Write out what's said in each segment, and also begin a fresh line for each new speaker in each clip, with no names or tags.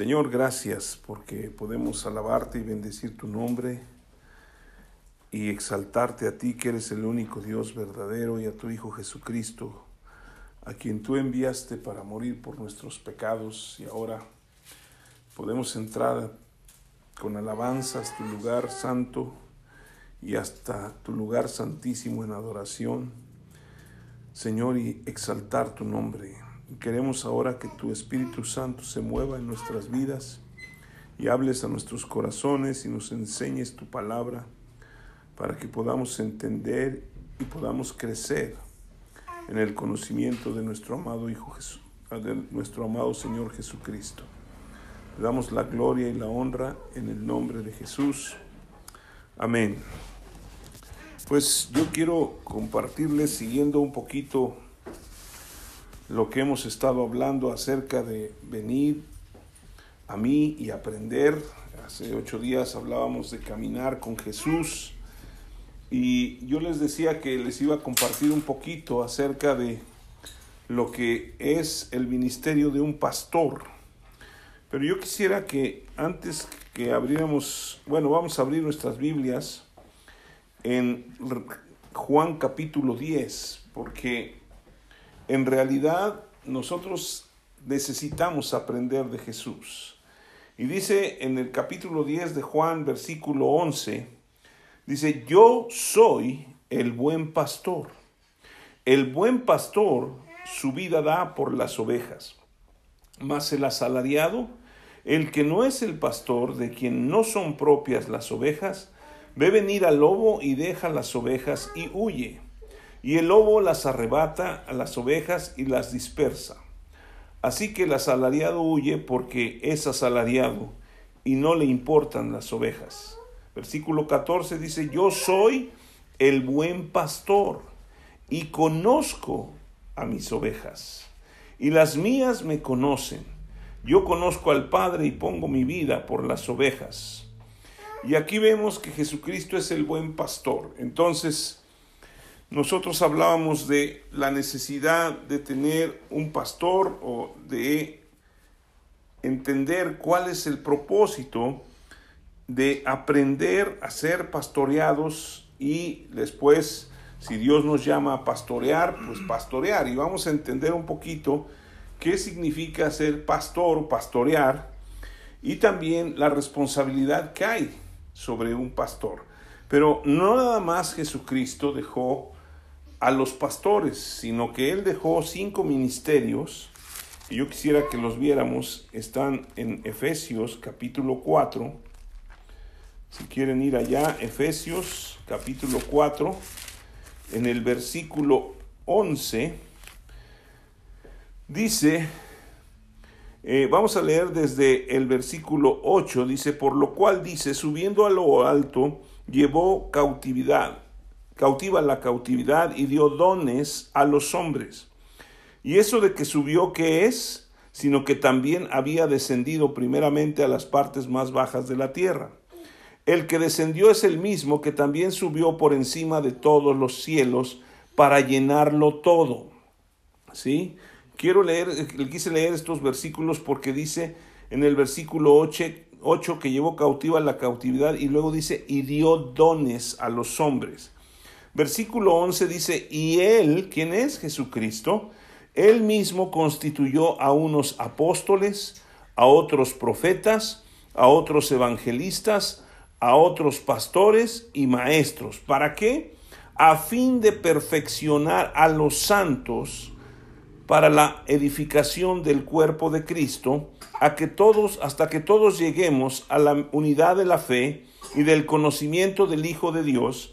Señor, gracias porque podemos alabarte y bendecir tu nombre y exaltarte a ti que eres el único Dios verdadero y a tu Hijo Jesucristo, a quien tú enviaste para morir por nuestros pecados y ahora podemos entrar con alabanzas tu lugar santo y hasta tu lugar santísimo en adoración, Señor, y exaltar tu nombre. Queremos ahora que tu Espíritu Santo se mueva en nuestras vidas y hables a nuestros corazones y nos enseñes tu palabra para que podamos entender y podamos crecer en el conocimiento de nuestro amado Hijo Jesús, de nuestro amado Señor Jesucristo. Le damos la gloria y la honra en el nombre de Jesús. Amén. Pues yo quiero compartirles siguiendo un poquito lo que hemos estado hablando acerca de venir a mí y aprender. Hace ocho días hablábamos de caminar con Jesús y yo les decía que les iba a compartir un poquito acerca de lo que es el ministerio de un pastor. Pero yo quisiera que antes que abriéramos, bueno, vamos a abrir nuestras Biblias en Juan capítulo 10, porque en realidad nosotros necesitamos aprender de Jesús. Y dice en el capítulo 10 de Juan, versículo 11, dice, yo soy el buen pastor. El buen pastor su vida da por las ovejas, mas el asalariado, el que no es el pastor, de quien no son propias las ovejas, ve venir al lobo y deja las ovejas y huye y el lobo las arrebata a las ovejas y las dispersa. Así que el asalariado huye porque es asalariado y no le importan las ovejas. Versículo 14 dice, yo soy el buen pastor y conozco a mis ovejas. Y las mías me conocen. Yo conozco al Padre y pongo mi vida por las ovejas. Y aquí vemos que Jesucristo es el buen pastor. Entonces, nosotros hablábamos de la necesidad de tener un pastor o de entender cuál es el propósito de aprender a ser pastoreados y después, si Dios nos llama a pastorear, pues pastorear. Y vamos a entender un poquito qué significa ser pastor o pastorear y también la responsabilidad que hay sobre un pastor. Pero no nada más Jesucristo dejó a los pastores, sino que él dejó cinco ministerios, y yo quisiera que los viéramos, están en Efesios capítulo 4, si quieren ir allá, Efesios capítulo 4, en el versículo 11, dice, eh, vamos a leer desde el versículo 8, dice, por lo cual dice, subiendo a lo alto, llevó cautividad cautiva la cautividad y dio dones a los hombres. Y eso de que subió, ¿qué es? Sino que también había descendido primeramente a las partes más bajas de la tierra. El que descendió es el mismo que también subió por encima de todos los cielos para llenarlo todo. ¿Sí? Quiero leer, quise leer estos versículos porque dice en el versículo 8, 8 que llevó cautiva la cautividad y luego dice y dio dones a los hombres. Versículo 11 dice, y él, ¿quién es Jesucristo? Él mismo constituyó a unos apóstoles, a otros profetas, a otros evangelistas, a otros pastores y maestros. ¿Para qué? A fin de perfeccionar a los santos para la edificación del cuerpo de Cristo, a que todos, hasta que todos lleguemos a la unidad de la fe y del conocimiento del Hijo de Dios,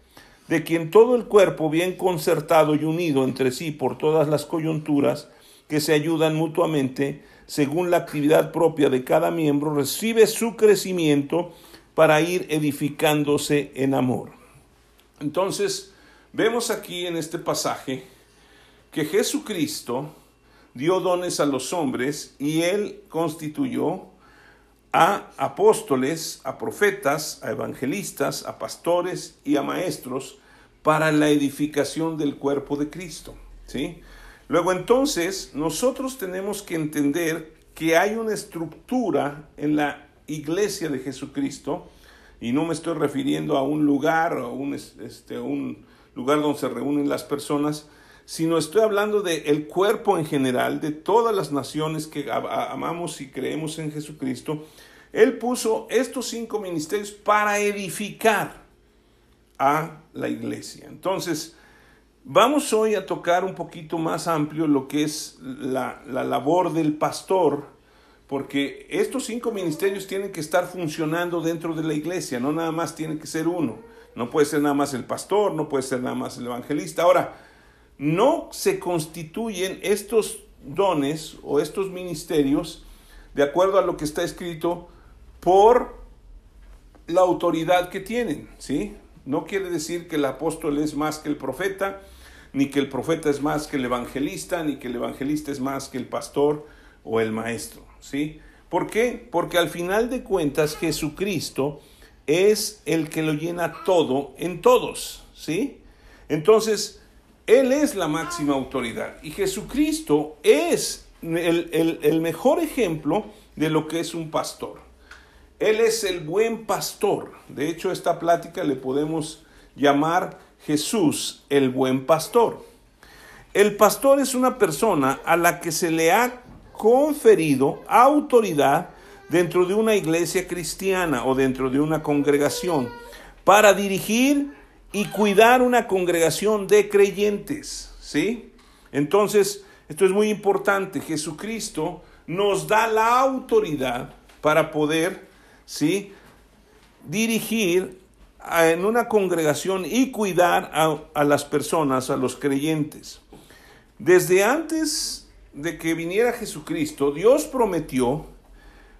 de quien todo el cuerpo bien concertado y unido entre sí por todas las coyunturas que se ayudan mutuamente según la actividad propia de cada miembro, recibe su crecimiento para ir edificándose en amor. Entonces, vemos aquí en este pasaje que Jesucristo dio dones a los hombres y él constituyó a apóstoles, a profetas, a evangelistas, a pastores y a maestros para la edificación del cuerpo de Cristo, ¿sí? Luego entonces nosotros tenemos que entender que hay una estructura en la iglesia de Jesucristo y no me estoy refiriendo a un lugar o un, este, un lugar donde se reúnen las personas, sino estoy hablando del el cuerpo en general, de todas las naciones que amamos y creemos en Jesucristo. Él puso estos cinco ministerios para edificar a la iglesia. Entonces, vamos hoy a tocar un poquito más amplio lo que es la, la labor del pastor, porque estos cinco ministerios tienen que estar funcionando dentro de la iglesia, no nada más tiene que ser uno. No puede ser nada más el pastor, no puede ser nada más el evangelista. Ahora, no se constituyen estos dones o estos ministerios, de acuerdo a lo que está escrito, por la autoridad que tienen, ¿sí? No quiere decir que el apóstol es más que el profeta, ni que el profeta es más que el evangelista, ni que el evangelista es más que el pastor o el maestro, ¿sí? ¿Por qué? Porque al final de cuentas Jesucristo es el que lo llena todo en todos, ¿sí? Entonces, él es la máxima autoridad y Jesucristo es el, mejor ejemplo de lo que es un pastor. Él es el buen pastor. De hecho, esta plática le podemos llamar Jesús el buen pastor. El pastor es una persona a la que se le ha conferido autoridad dentro de una iglesia cristiana o dentro de una congregación para dirigir y cuidar una congregación de creyentes, ¿sí? Entonces, esto es muy importante. Jesucristo nos da la autoridad para poder, ¿sí? Dirigir en una congregación y cuidar a, las personas, a los creyentes. Desde antes de que viniera Jesucristo, Dios prometió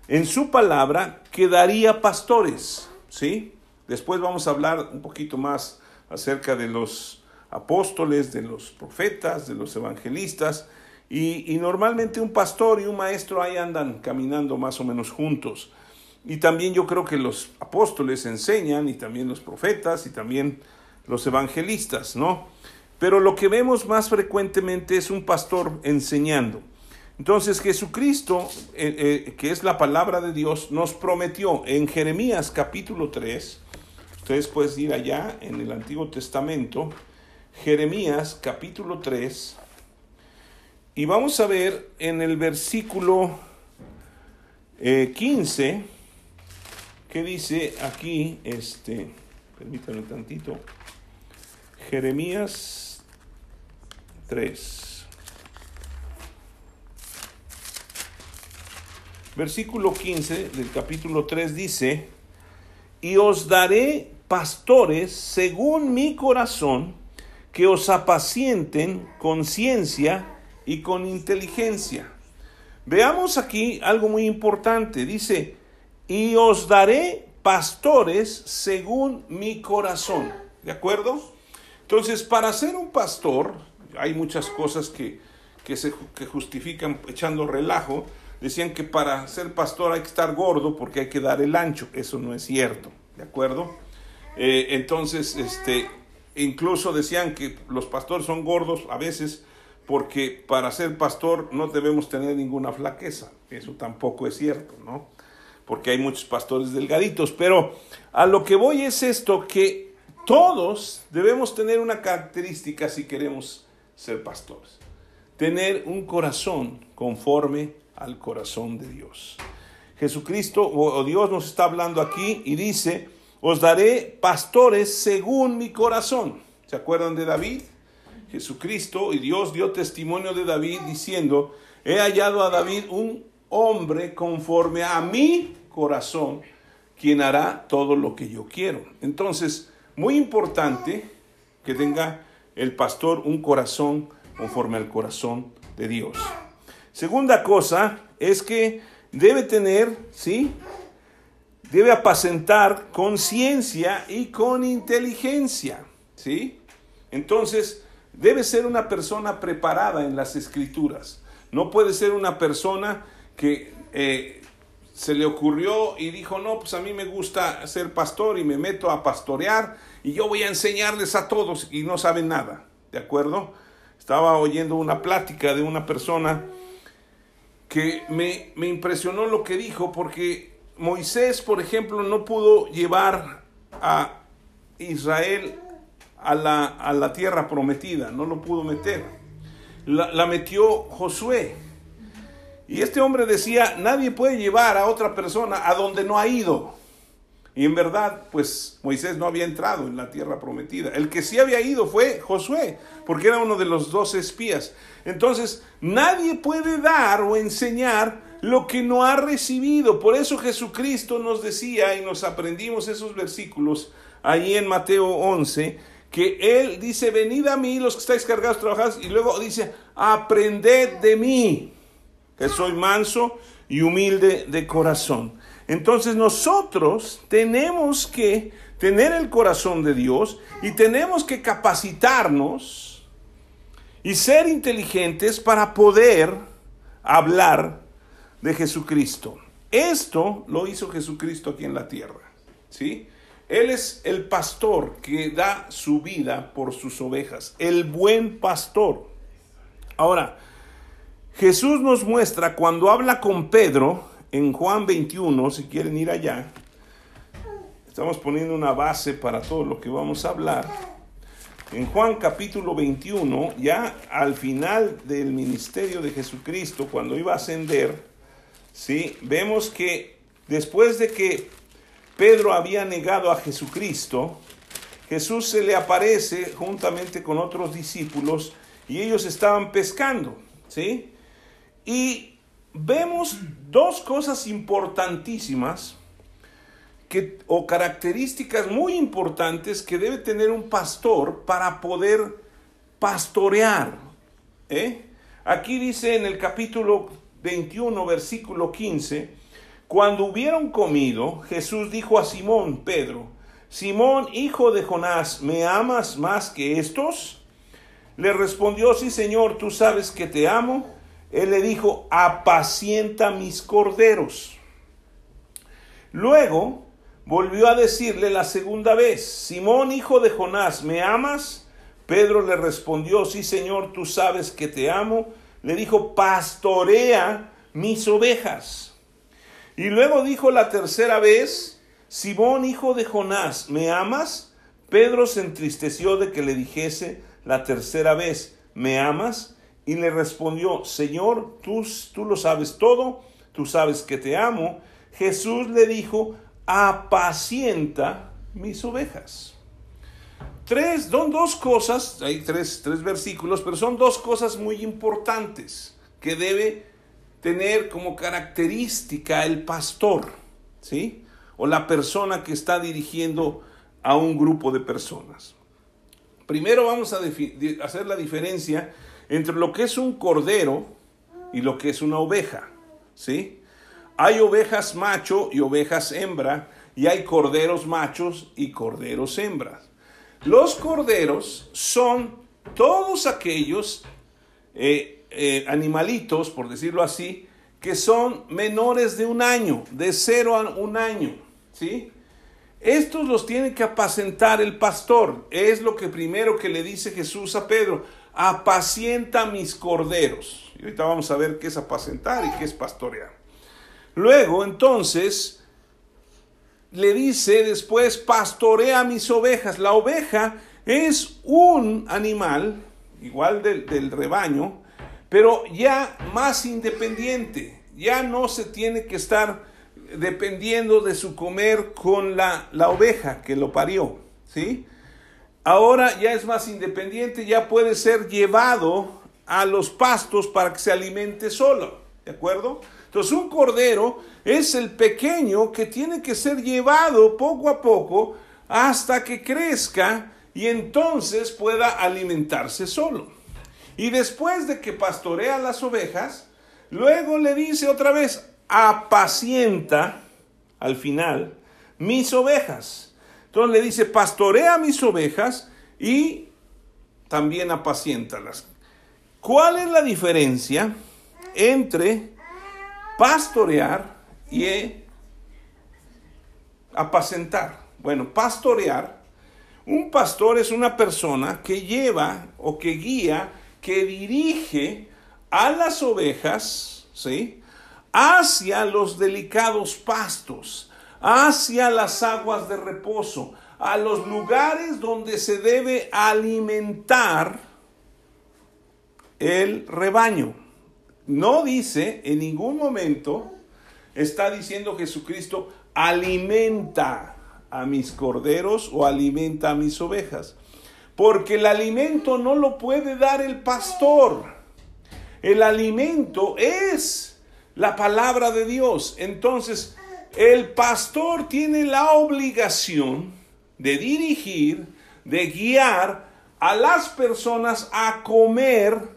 en su palabra que daría pastores, ¿sí? Después vamos a hablar un poquito más acerca de los apóstoles, de los profetas, de los evangelistas, y, normalmente un pastor y un maestro ahí andan caminando más o menos juntos. Y también yo creo que los apóstoles enseñan, y también los profetas, y también los evangelistas, ¿no? Pero lo que vemos más frecuentemente es un pastor enseñando. Entonces Jesucristo, eh, eh, que es la palabra de Dios, nos prometió en Jeremías capítulo 3, Ustedes pueden ir allá en el Antiguo Testamento, Jeremías capítulo 3, y vamos a ver en el versículo 15, que dice aquí, este, permítanme tantito, Jeremías 3. Versículo 15 del capítulo 3 dice, y os daré pastores según mi corazón, que os apacienten con ciencia y con inteligencia. Veamos aquí algo muy importante. Dice, y os daré pastores según mi corazón. ¿De acuerdo? Entonces, para ser un pastor, hay muchas cosas que, que justifican echando relajo, decían que para ser pastor hay que estar gordo porque hay que dar el ancho. Eso no es cierto, ¿de acuerdo? Eh, entonces, este, incluso decían que los pastores son gordos a veces porque para ser pastor no debemos tener ninguna flaqueza. Eso tampoco es cierto, ¿no? Porque hay muchos pastores delgaditos. Pero a lo que voy es esto, que todos debemos tener una característica si queremos ser pastores. Tener un corazón conforme al corazón de Dios. Jesucristo o Dios nos está hablando aquí y dice, os daré pastores según mi corazón. ¿Se acuerdan de David? Jesucristo y Dios dio testimonio de David diciendo, he hallado a David un hombre conforme a mi corazón, quien hará todo lo que yo quiero. Entonces, muy importante que tenga el pastor un corazón conforme al corazón de Dios. Segunda cosa es que debe tener, ¿sí? debe apacentar con ciencia y con inteligencia, ¿sí? Entonces, debe ser una persona preparada en las escrituras. No puede ser una persona que eh, se le ocurrió y dijo, no, pues a mí me gusta ser pastor y me meto a pastorear y yo voy a enseñarles a todos y no saben nada, ¿de acuerdo? Estaba oyendo una plática de una persona que me, me impresionó lo que dijo porque Moisés, por ejemplo, no pudo llevar a Israel a la, a la tierra prometida, no lo pudo meter. La, la metió Josué. Y este hombre decía, nadie puede llevar a otra persona a donde no ha ido. Y en verdad, pues Moisés no había entrado en la tierra prometida. El que sí había ido fue Josué, porque era uno de los dos espías. Entonces, nadie puede dar o enseñar lo que no ha recibido. Por eso Jesucristo nos decía y nos aprendimos esos versículos ahí en Mateo 11, que Él dice, venid a mí los que estáis cargados, trabajados, y luego dice, aprended de mí, soy manso y humilde de corazón. Entonces nosotros tenemos que tener el corazón de Dios y tenemos que capacitarnos y ser inteligentes para poder hablar de Jesucristo. Esto lo hizo Jesucristo aquí en la tierra, ¿sí? Él es el pastor que da su vida por sus ovejas, el buen pastor. Ahora, Jesús nos muestra cuando habla con Pedro en Juan 21, si quieren ir allá, estamos poniendo una base para todo lo que vamos a hablar. En Juan capítulo 21, ya al final del ministerio de Jesucristo, cuando iba a ascender, ¿sí? vemos que después de que Pedro había negado a Jesucristo, Jesús se le aparece juntamente con otros discípulos y ellos estaban pescando, ¿sí? Y vemos dos cosas importantísimas que, o características muy importantes que debe tener un pastor para poder pastorear. ¿eh? Aquí dice en el capítulo 21, versículo 15, cuando hubieron comido, Jesús dijo a Simón, Pedro, Simón, hijo de Jonás, ¿me amas más que estos? Le respondió, sí, Señor, tú sabes que te amo. Él le dijo, apacienta mis corderos. Luego volvió a decirle la segunda vez, Simón, hijo de Jonás, ¿me amas? Pedro le respondió, sí, Señor, tú sabes que te amo. Le dijo, pastorea mis ovejas. Y luego dijo la tercera vez, Simón, hijo de Jonás, ¿me amas? Pedro se entristeció de que le dijese la tercera vez, ¿me amas? Y le respondió, Señor, tú, tú lo sabes todo, tú sabes que te amo. Jesús le dijo, apacienta mis ovejas. Tres, son dos cosas, hay tres, tres versículos, pero son dos cosas muy importantes que debe tener como característica el pastor, ¿sí? O la persona que está dirigiendo a un grupo de personas. Primero vamos a hacer la diferencia entre lo que es un cordero y lo que es una oveja, ¿sí? Hay ovejas macho y ovejas hembra, y hay corderos machos y corderos hembras. Los corderos son todos aquellos eh, eh, animalitos, por decirlo así, que son menores de un año, de cero a un año, ¿sí? Estos los tiene que apacentar el pastor. Es lo que primero que le dice Jesús a Pedro apacienta mis corderos. Y ahorita vamos a ver qué es apacentar y qué es pastorear. Luego, entonces, le dice después, pastorea mis ovejas. La oveja es un animal, igual del, rebaño, pero ya más independiente. Ya no se tiene que estar dependiendo de su comer con la, la oveja que lo parió, ¿sí? Ahora ya es más independiente, ya puede ser llevado a los pastos para que se alimente solo, ¿de acuerdo? Entonces un cordero es el pequeño que tiene que ser llevado poco a poco hasta que crezca y entonces pueda alimentarse solo. Y después de que pastorea las ovejas, luego le dice otra vez, apacienta, al final, mis ovejas. Entonces le dice, pastorea mis ovejas y también apaciéntalas. ¿Cuál es la diferencia entre pastorear y apacentar? Bueno, pastorear, un pastor es una persona que lleva o que guía, que dirige a las ovejas, ¿sí? Hacia los delicados pastos, hacia las aguas de reposo, a los lugares donde se debe alimentar el rebaño. No dice en ningún momento, está diciendo Jesucristo, alimenta a mis corderos o alimenta a mis ovejas. Porque el alimento no lo puede dar el pastor. El alimento es la palabra de Dios. Entonces, el pastor tiene la obligación de dirigir, de guiar a las personas a comer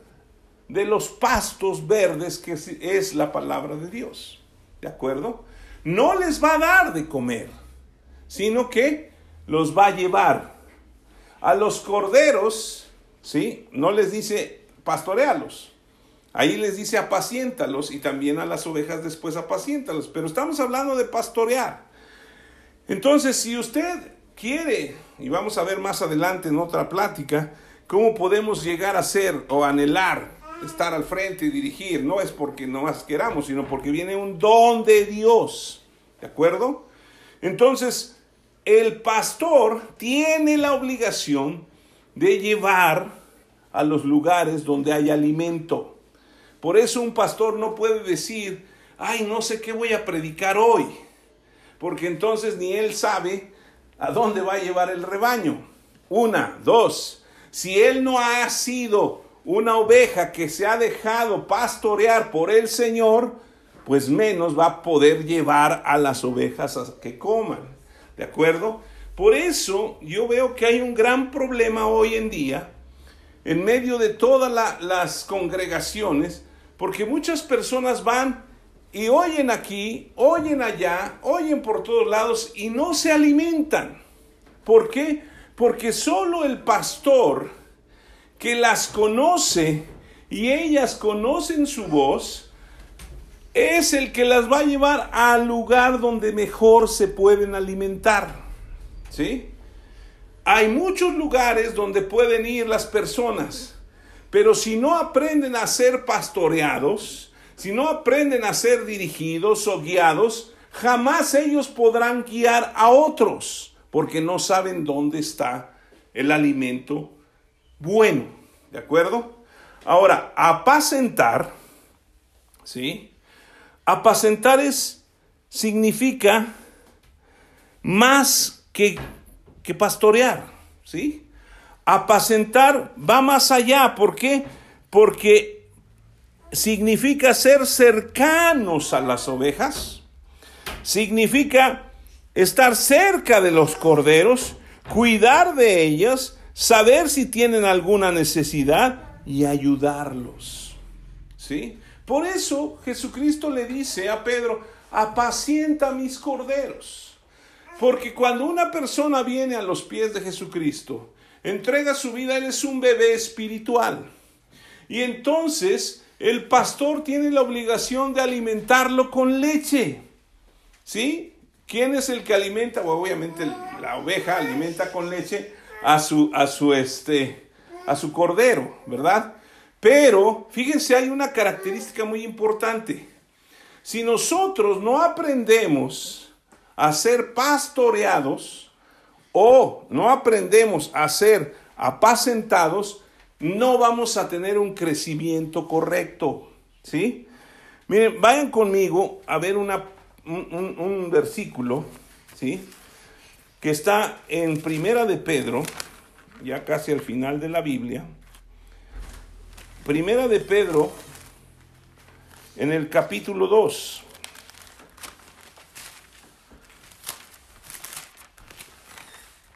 de los pastos verdes que es la palabra de Dios. ¿De acuerdo? No les va a dar de comer, sino que los va a llevar. A los corderos, ¿sí? No les dice pastorealos. Ahí les dice apaciéntalos y también a las ovejas después apaciéntalos. Pero estamos hablando de pastorear. Entonces, si usted quiere, y vamos a ver más adelante en otra plática, cómo podemos llegar a ser o anhelar estar al frente y dirigir, no es porque no más queramos, sino porque viene un don de Dios. ¿De acuerdo? Entonces, el pastor tiene la obligación de llevar a los lugares donde hay alimento. Por eso un pastor no puede decir, ay, no sé qué voy a predicar hoy, porque entonces ni él sabe a dónde va a llevar el rebaño. Una, dos, si él no ha sido una oveja que se ha dejado pastorear por el Señor, pues menos va a poder llevar a las ovejas a que coman. ¿De acuerdo? Por eso yo veo que hay un gran problema hoy en día, en medio de todas las congregaciones, porque muchas personas van y oyen aquí, oyen allá, oyen por todos lados y no se alimentan. ¿Por qué? Porque solo el pastor que las conoce y ellas conocen su voz, es el que las va a llevar al lugar donde mejor se pueden alimentar. ¿Sí? Hay muchos lugares donde pueden ir las personas pero si no aprenden a ser pastoreados, si no aprenden a ser dirigidos o guiados, jamás ellos podrán guiar a otros, porque no saben dónde está el alimento bueno. ¿De acuerdo? Ahora, apacentar, ¿sí? Apacentar es, significa más que, que pastorear, ¿sí? Apacentar va más allá. ¿Por qué? Porque significa ser cercanos a las ovejas, significa estar cerca de los corderos, cuidar de ellas, saber si tienen alguna necesidad y ayudarlos. ¿Sí? Por eso Jesucristo le dice a Pedro, apacienta mis corderos. Porque cuando una persona viene a los pies de Jesucristo, entrega su vida, él es un bebé espiritual. Y entonces el pastor tiene la obligación de alimentarlo con leche. ¿Sí? ¿Quién es el que alimenta? obviamente la oveja alimenta con leche a su, a su, este, a su cordero, ¿verdad? Pero fíjense, hay una característica muy importante. Si nosotros no aprendemos a ser pastoreados, o no aprendemos a ser apacentados, no vamos a tener un crecimiento correcto. ¿Sí? Miren, vayan conmigo a ver un, un, versículo, ¿sí? Que está en Primera de Pedro, ya casi al final de la Biblia. Primera de Pedro, en el capítulo 2.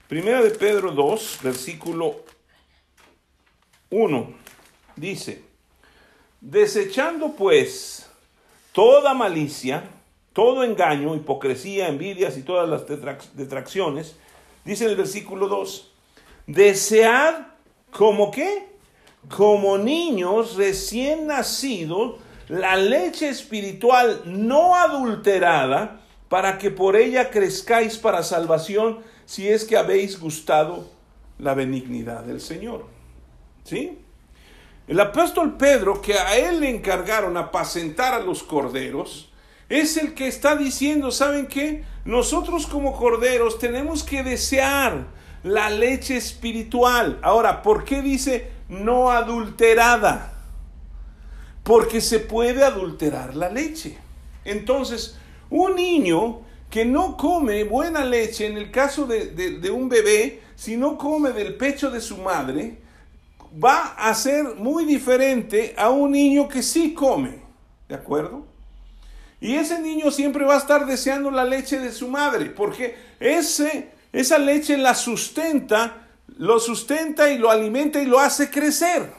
Primera de Pedro 2, versículo 1, dice, desechando pues toda malicia, todo engaño, hipocresía, envidias y todas las detracciones, dice el versículo 2, desead como qué? Como niños recién nacidos, la leche espiritual no adulterada, para que por ella crezcáis para salvación, si es que habéis gustado la benignidad del Señor. ¿Sí? El apóstol Pedro, que a él le encargaron apacentar a los corderos, es el que está diciendo, ¿saben qué? Nosotros como corderos tenemos que desear la leche espiritual. Ahora, ¿por qué dice no adulterada? Porque se puede adulterar la leche. Entonces, un niño que no come buena leche, en el caso de, de un bebé, si no come del pecho de su madre, va a ser muy diferente a un niño que sí come. ¿De acuerdo? Y ese niño siempre va a estar deseando la leche de su madre, porque ese, esa leche la sustenta, lo sustenta y lo alimenta y lo hace crecer.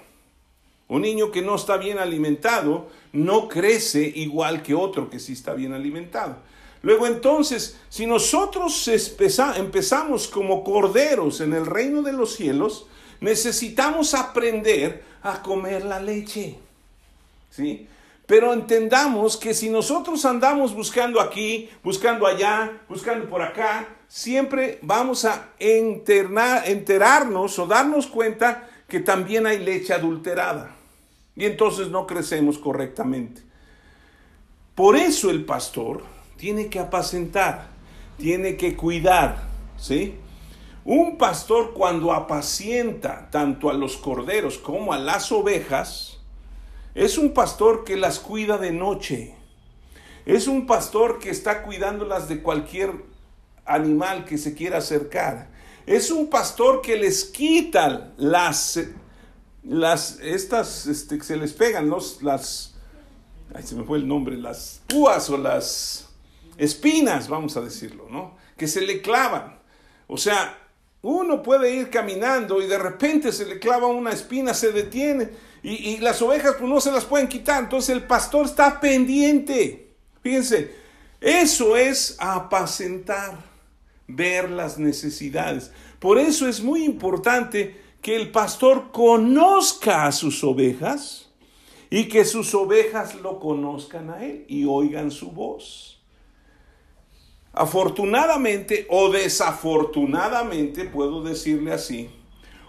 Un niño que no está bien alimentado no crece igual que otro que sí está bien alimentado. Luego entonces, si nosotros empezamos como corderos en el reino de los cielos, necesitamos aprender a comer la leche. ¿Sí? Pero entendamos que si nosotros andamos buscando aquí, buscando allá, buscando por acá, siempre vamos a enterarnos o darnos cuenta que también hay leche adulterada. Y entonces no crecemos correctamente. Por eso el pastor tiene que apacentar, tiene que cuidar, ¿sí? Un pastor cuando apacienta tanto a los corderos como a las ovejas, es un pastor que las cuida de noche. Es un pastor que está cuidándolas de cualquier animal que se quiera acercar. Es un pastor que les quita las, las, estas, este, se les pegan los, las, ay, se me fue el nombre, las púas o las espinas, vamos a decirlo, ¿no? Que se le clavan. O sea, uno puede ir caminando y de repente se le clava una espina, se detiene y, las ovejas pues no se las pueden quitar. Entonces el pastor está pendiente. Fíjense, eso es apacentar, ver las necesidades. Por eso es muy importante que el pastor conozca a sus ovejas y que sus ovejas lo conozcan a él y oigan su voz. Afortunadamente o desafortunadamente, puedo decirle así,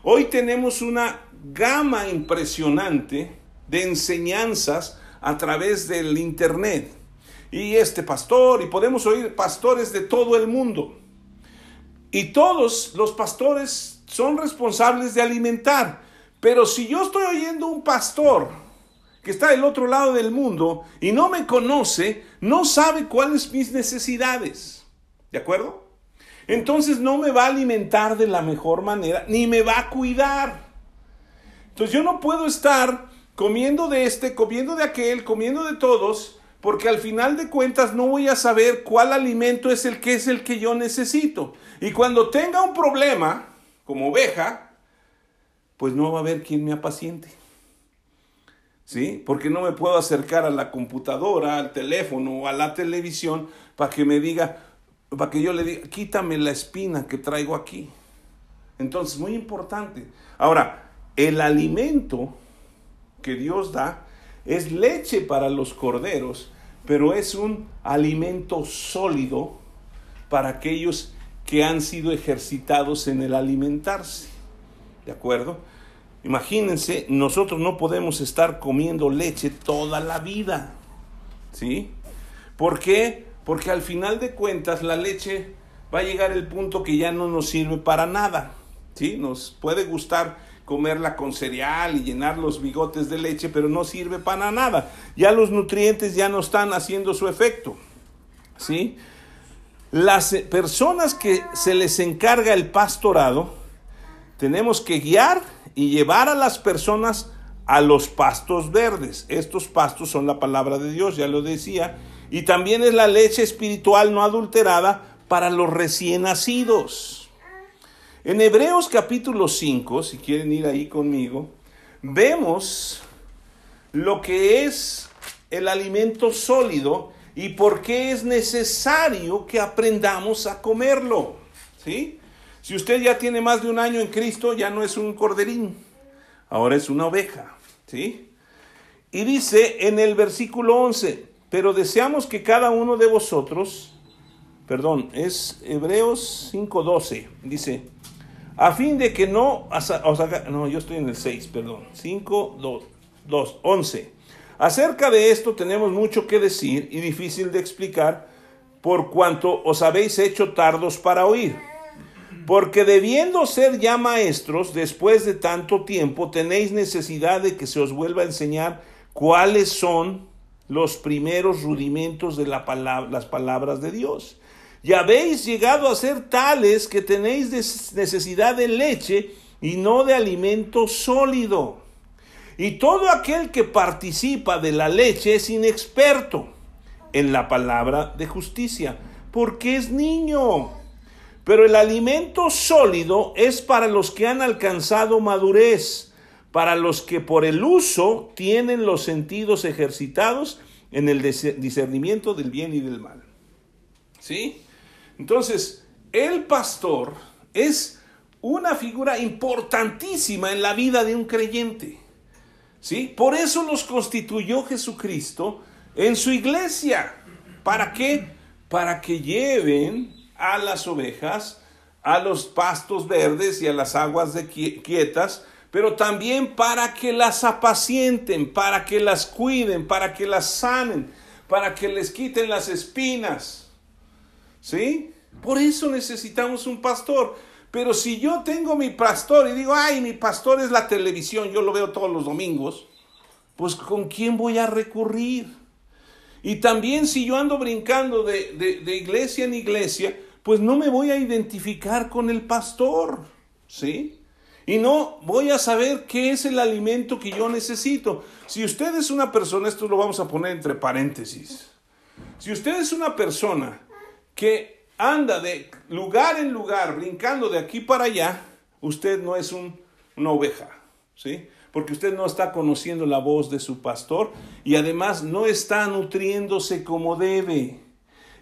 hoy tenemos una gama impresionante de enseñanzas a través del Internet. Y este pastor, y podemos oír pastores de todo el mundo. Y todos los pastores son responsables de alimentar. Pero si yo estoy oyendo un pastor que está del otro lado del mundo y no me conoce, no sabe cuáles mis necesidades. ¿De acuerdo? Entonces no me va a alimentar de la mejor manera, ni me va a cuidar. Entonces yo no puedo estar comiendo de este, comiendo de aquel, comiendo de todos, porque al final de cuentas no voy a saber cuál alimento es el que es el que yo necesito. Y cuando tenga un problema, como oveja, pues no va a haber quien me apaciente. ¿Sí? Porque no me puedo acercar a la computadora, al teléfono o a la televisión para que me diga, para que yo le diga, quítame la espina que traigo aquí. Entonces, muy importante. Ahora, el alimento que Dios da es leche para los corderos, pero es un alimento sólido para aquellos que han sido ejercitados en el alimentarse. ¿De acuerdo? Imagínense, nosotros no podemos estar comiendo leche toda la vida. ¿Sí? ¿Por qué? Porque al final de cuentas la leche va a llegar el punto que ya no nos sirve para nada. ¿Sí? Nos puede gustar comerla con cereal y llenar los bigotes de leche, pero no sirve para nada. Ya los nutrientes ya no están haciendo su efecto. ¿Sí? Las personas que se les encarga el pastorado, tenemos que guiar y llevar a las personas a los pastos verdes. Estos pastos son la palabra de Dios, ya lo decía, y también es la leche espiritual no adulterada para los recién nacidos. En Hebreos capítulo 5, si quieren ir ahí conmigo, vemos lo que es el alimento sólido y por qué es necesario que aprendamos a comerlo. ¿Sí? Si usted ya tiene más de un año en Cristo, ya no es un corderín, ahora es una oveja. ¿Sí? Y dice en el versículo 11, pero deseamos que cada uno de vosotros, perdón, es Hebreos 5.12, dice, a fin de que no, no, yo estoy en el 6, perdón, 5, 2, 11. Acerca de esto tenemos mucho que decir y difícil de explicar, por cuanto os habéis hecho tardos para oír. Porque debiendo ser ya maestros, después de tanto tiempo, tenéis necesidad de que se os vuelva a enseñar cuáles son los primeros rudimentos de la las palabras de Dios. Y habéis llegado a ser tales que tenéis necesidad de leche y no de alimento sólido. Y todo aquel que participa de la leche es inexperto en la palabra de justicia, porque es niño. Pero el alimento sólido es para los que han alcanzado madurez, para los que por el uso tienen los sentidos ejercitados en el discernimiento del bien y del mal. ¿Sí? Entonces, el pastor es una figura importantísima en la vida de un creyente. ¿Sí? Por eso los constituyó Jesucristo en su iglesia. ¿Para qué? Para que lleven a las ovejas a los pastos verdes y a las aguas de quietas, pero también para que las apacienten, para que las cuiden, para que las sanen, para que les quiten las espinas. ¿Sí? Por eso necesitamos un pastor. Pero si yo tengo mi pastor y digo, ay, mi pastor es la televisión, yo lo veo todos los domingos, pues ¿con quién voy a recurrir? Y también si yo ando brincando de, de iglesia en iglesia, pues no me voy a identificar con el pastor, ¿sí? Y no voy a saber qué es el alimento que yo necesito. Si usted es una persona, esto lo vamos a poner entre paréntesis. Si usted es una persona que anda de lugar en lugar, brincando de aquí para allá, usted no es una oveja, ¿sí? Porque usted no está conociendo la voz de su pastor y además no está nutriéndose como debe.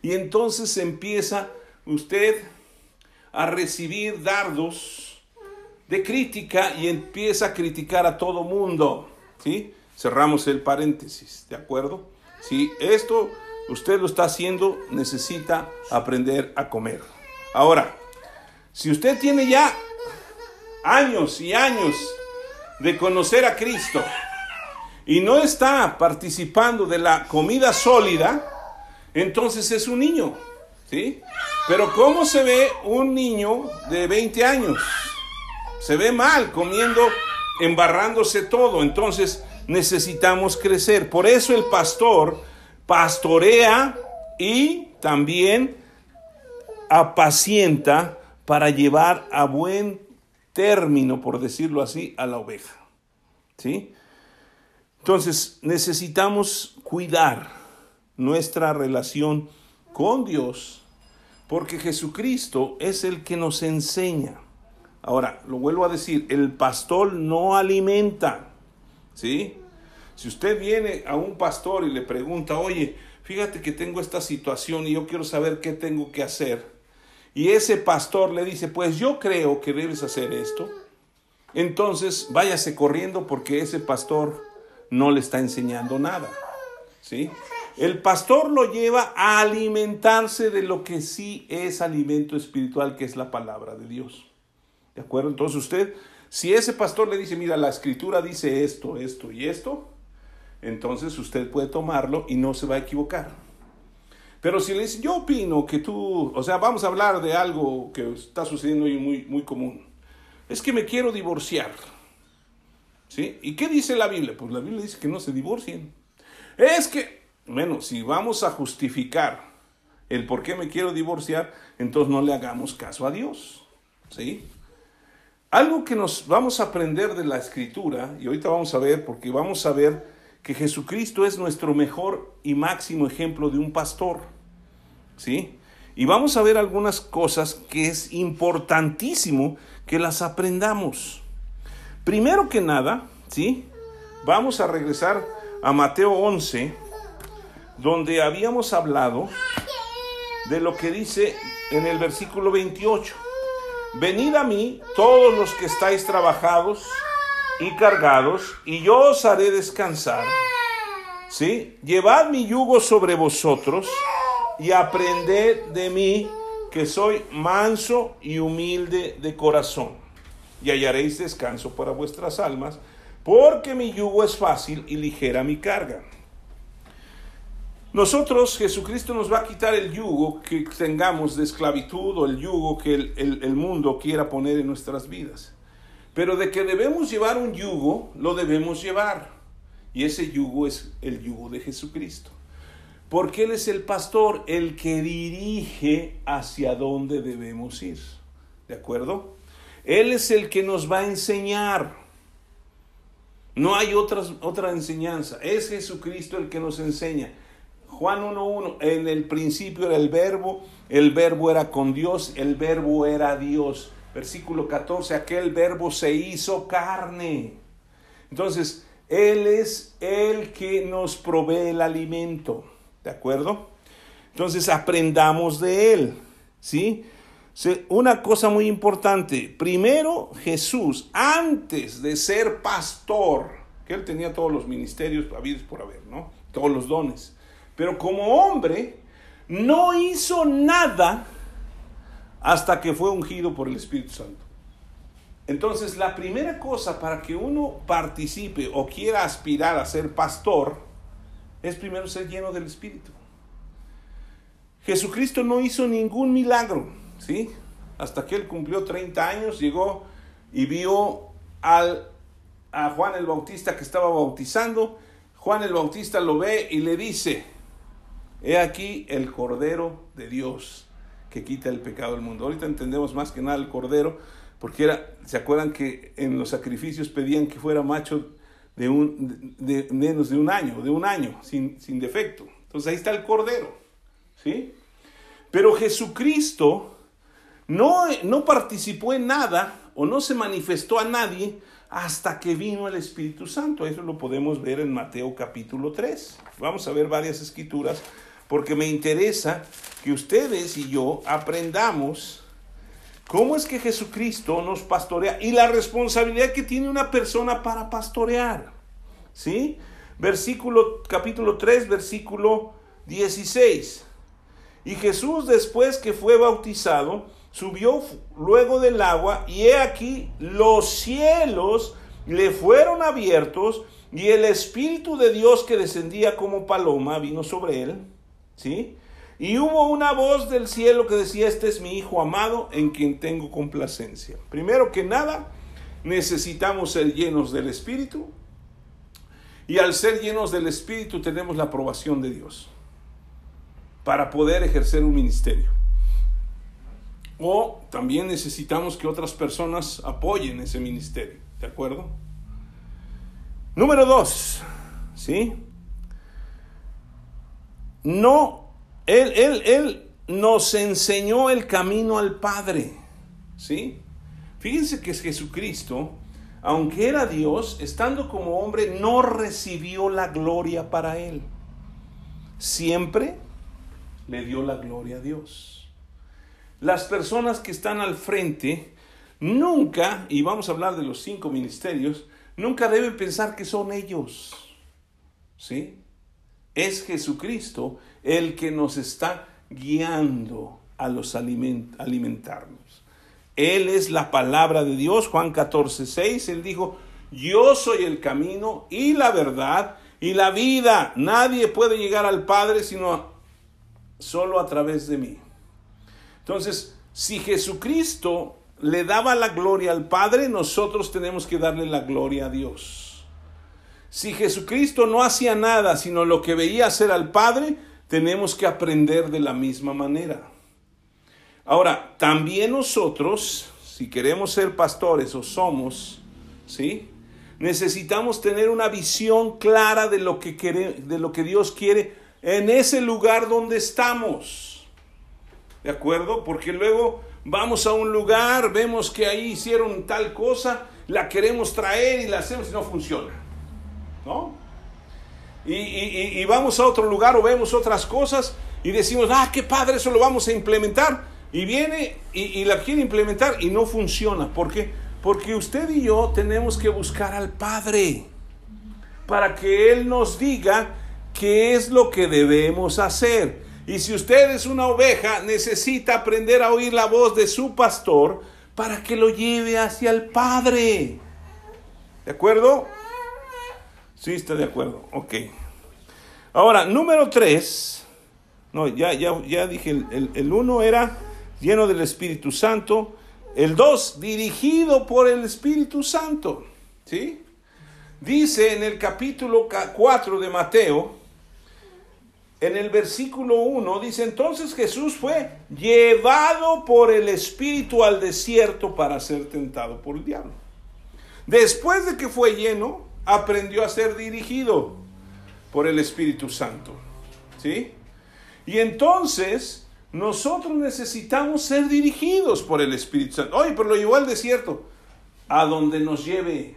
Y entonces empieza usted a recibir dardos de crítica y empieza a criticar a todo mundo. ¿sí? Cerramos el paréntesis, ¿de acuerdo? Si esto usted lo está haciendo, necesita aprender a comer. Ahora, si usted tiene ya años y años de conocer a Cristo y no está participando de la comida sólida, entonces es un niño, ¿sí? Pero ¿cómo se ve un niño de 20 años? se ve mal comiendo, embarrándose todo. Entonces necesitamos crecer. Por eso el pastor pastorea y también apacienta para llevar a buen término, por decirlo así, a la oveja. ¿Sí? Entonces necesitamos cuidar nuestra relación con Dios porque Jesucristo es el que nos enseña. Ahora, lo vuelvo a decir, el pastor no alimenta, ¿sí? Si usted viene a un pastor y le pregunta, oye, fíjate que tengo esta situación y yo quiero saber qué tengo que hacer, y ese pastor le dice, pues yo creo que debes hacer esto, entonces váyase corriendo porque ese pastor no le está enseñando nada, ¿sí? El pastor lo lleva a alimentarse de lo que sí es alimento espiritual, que es la palabra de Dios. ¿De acuerdo? Entonces usted, si ese pastor le dice, mira, la escritura dice esto, esto y esto, entonces usted puede tomarlo y no se va a equivocar. Pero si le dice, yo opino que tú, o sea, vamos a hablar de algo que está sucediendo hoy muy, muy común. Es que me quiero divorciar. ¿Sí? ¿Y qué dice la Biblia? Pues la Biblia dice que no se divorcien. Es que, bueno, si vamos a justificar el por qué me quiero divorciar, entonces no le hagamos caso a Dios. ¿Sí? Algo que nos vamos a aprender de la escritura, y ahorita vamos a ver, porque vamos a ver que Jesucristo es nuestro mejor y máximo ejemplo de un pastor. ¿Sí? Y vamos a ver algunas cosas que es importantísimo que las aprendamos. Primero que nada, ¿sí? Vamos a regresar a Mateo 11, donde habíamos hablado de lo que dice en el versículo 28. Venid a mí todos los que estáis trabajados y cargados, y yo os haré descansar. ¿Sí? Llevad mi yugo sobre vosotros y aprended de mí que soy manso y humilde de corazón, y hallaréis descanso para vuestras almas, porque mi yugo es fácil y ligera mi carga. Nosotros, Jesucristo nos va a quitar el yugo que tengamos de esclavitud o el yugo que el, mundo quiera poner en nuestras vidas. Pero de que debemos llevar un yugo, lo debemos llevar. Y ese yugo es el yugo de Jesucristo. Porque Él es el pastor, el que dirige hacia dónde debemos ir. ¿De acuerdo? Él es el que nos va a enseñar. No hay otra enseñanza. Es Jesucristo el que nos enseña. Juan 1.1, en el principio era el verbo, el verbo era con Dios, el verbo era Dios. Versículo 14, aquel verbo se hizo carne. Entonces, Él es el que nos provee el alimento. ¿De acuerdo? Entonces aprendamos de Él. ¿Sí? Una cosa muy importante. Primero, Jesús, antes de ser pastor, que Él tenía todos los ministerios habidos por haber, ¿no? Todos los dones. Pero como hombre, no hizo nada hasta que fue ungido por el Espíritu Santo. Entonces, la primera cosa para que uno participe o quiera aspirar a ser pastor es primero ser lleno del Espíritu. Jesucristo no hizo ningún milagro, ¿sí? Hasta que él cumplió 30 años, llegó y vio al, a Juan el Bautista que estaba bautizando. Juan el Bautista lo ve y le dice, he aquí el Cordero de Dios que quita el pecado del mundo. Ahorita entendemos más que nada el Cordero, porque era, ¿se acuerdan que en los sacrificios pedían que fuera macho de, un, de, menos de un año, de un año, sin, sin defecto. Entonces ahí está el Cordero, ¿sí? Pero Jesucristo no, no participó en nada o no se manifestó a nadie hasta que vino el Espíritu Santo. Eso lo podemos ver en Mateo capítulo 3. Vamos a ver varias escrituras porque me interesa que ustedes y yo aprendamos ¿Cómo es que Jesucristo nos pastorea? Y la responsabilidad que tiene una persona para pastorear. ¿Sí? Versículo, capítulo 3, versículo 16. Y Jesús después que fue bautizado, subió luego del agua y he aquí los cielos le fueron abiertos y el Espíritu de Dios que descendía como paloma vino sobre él. ¿Sí? Y hubo una voz del cielo que decía, este es mi Hijo amado en quien tengo complacencia. Primero que nada, necesitamos ser llenos del Espíritu. Y al ser llenos del Espíritu tenemos la aprobación de Dios para poder ejercer un ministerio. O también necesitamos que otras personas apoyen ese ministerio. ¿De acuerdo? Número dos, ¿sí? No él, él, nos enseñó el camino al Padre. ¿Sí? Fíjense que Jesucristo, aunque era Dios, estando como hombre, no recibió la gloria para él. Siempre le dio la gloria a Dios. Las personas que están al frente nunca, y vamos a hablar de los cinco ministerios, nunca deben pensar que son ellos. ¿Sí? Es Jesucristo el que nos está guiando a los alimentarnos. Él es la palabra de Dios, Juan 14, 6, él dijo, yo soy el camino y la verdad y la vida. Nadie puede llegar al Padre sino solo a través de mí. Entonces, si Jesucristo le daba la gloria al Padre, nosotros tenemos que darle la gloria a Dios. Si Jesucristo no hacía nada sino lo que veía hacer al Padre, tenemos que aprender de la misma manera. Ahora, también nosotros, si queremos ser pastores o somos, ¿sí? Necesitamos tener una visión clara de lo que, de lo que Dios quiere en ese lugar donde estamos. ¿De acuerdo? Porque luego vamos a un lugar, vemos que ahí hicieron tal cosa, la queremos traer y la hacemos y no funciona. Y, vamos a otro lugar o vemos otras cosas y decimos, ah, qué padre, eso lo vamos a implementar. Y viene y, y la quiere implementar y no funciona. ¿Por qué? Porque usted y yo tenemos que buscar al Padre para que Él nos diga qué es lo que debemos hacer. Y si usted es una oveja, necesita aprender a oír la voz de su pastor para que lo lleve hacia el Padre. ¿De acuerdo? Sí, está de acuerdo. Ok. Ahora, número tres. No, ya, ya, ya dije, el, el uno era lleno del Espíritu Santo. El dos, dirigido por el Espíritu Santo. ¿Sí? Dice en el capítulo 4 de Mateo, en el versículo 1 dice, entonces Jesús fue llevado por el Espíritu al desierto para ser tentado por el diablo. Después de que fue lleno, aprendió a ser dirigido por el Espíritu Santo. ¿Sí? Y entonces nosotros necesitamos ser dirigidos por el Espíritu Santo. Oye, pero lo llevó al desierto, a donde nos lleve,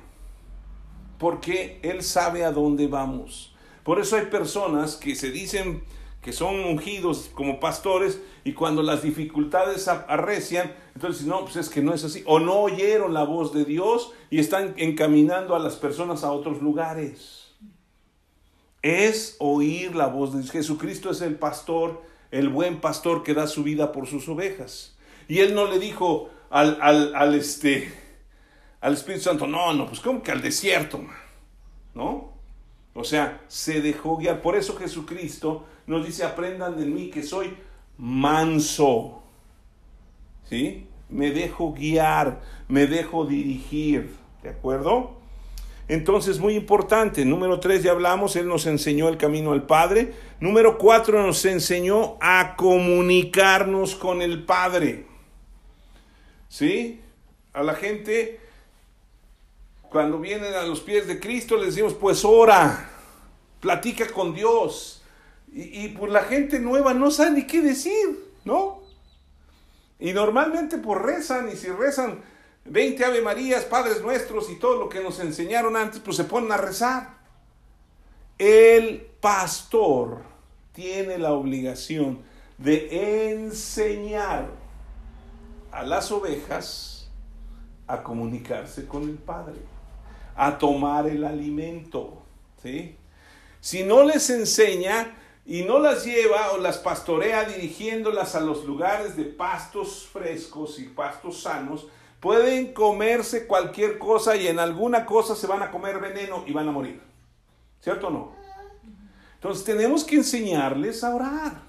porque Él sabe a dónde vamos. Por eso hay personas que se dicen que son ungidos como pastores y cuando las dificultades arrecian, entonces no, pues es que no es así. O no oyeron la voz de Dios y están encaminando a las personas a otros lugares. Es oír la voz de Dios. Jesucristo es el pastor, el buen pastor que da su vida por sus ovejas. Y él no le dijo al, al, este, al Espíritu Santo, no, no, pues como que al desierto, ¿no? O sea, se dejó guiar. Por eso Jesucristo nos dice, aprendan de mí que soy manso. ¿Sí? Me dejo guiar, me dejo dirigir. ¿De acuerdo? Entonces, muy importante. Número tres, ya hablamos, Él nos enseñó el camino al Padre. Número cuatro, nos enseñó a comunicarnos con el Padre. ¿Sí? A la gente cuando vienen a los pies de Cristo les decimos, pues ora, platica con Dios. Y, pues la gente nueva no sabe ni qué decir, ¿no? Y normalmente pues rezan, y si rezan 20 Ave Marías, Padres Nuestros y todo lo que nos enseñaron antes, pues se ponen a rezar. El pastor tiene la obligación de enseñar a las ovejas a comunicarse con el Padre a tomar el alimento. ¿sí? Si no les enseña y no las lleva o las pastorea dirigiéndolas a los lugares de pastos frescos y pastos sanos, pueden comerse cualquier cosa y en alguna cosa se van a comer veneno y van a morir. ¿Cierto o no? Entonces tenemos que enseñarles a orar.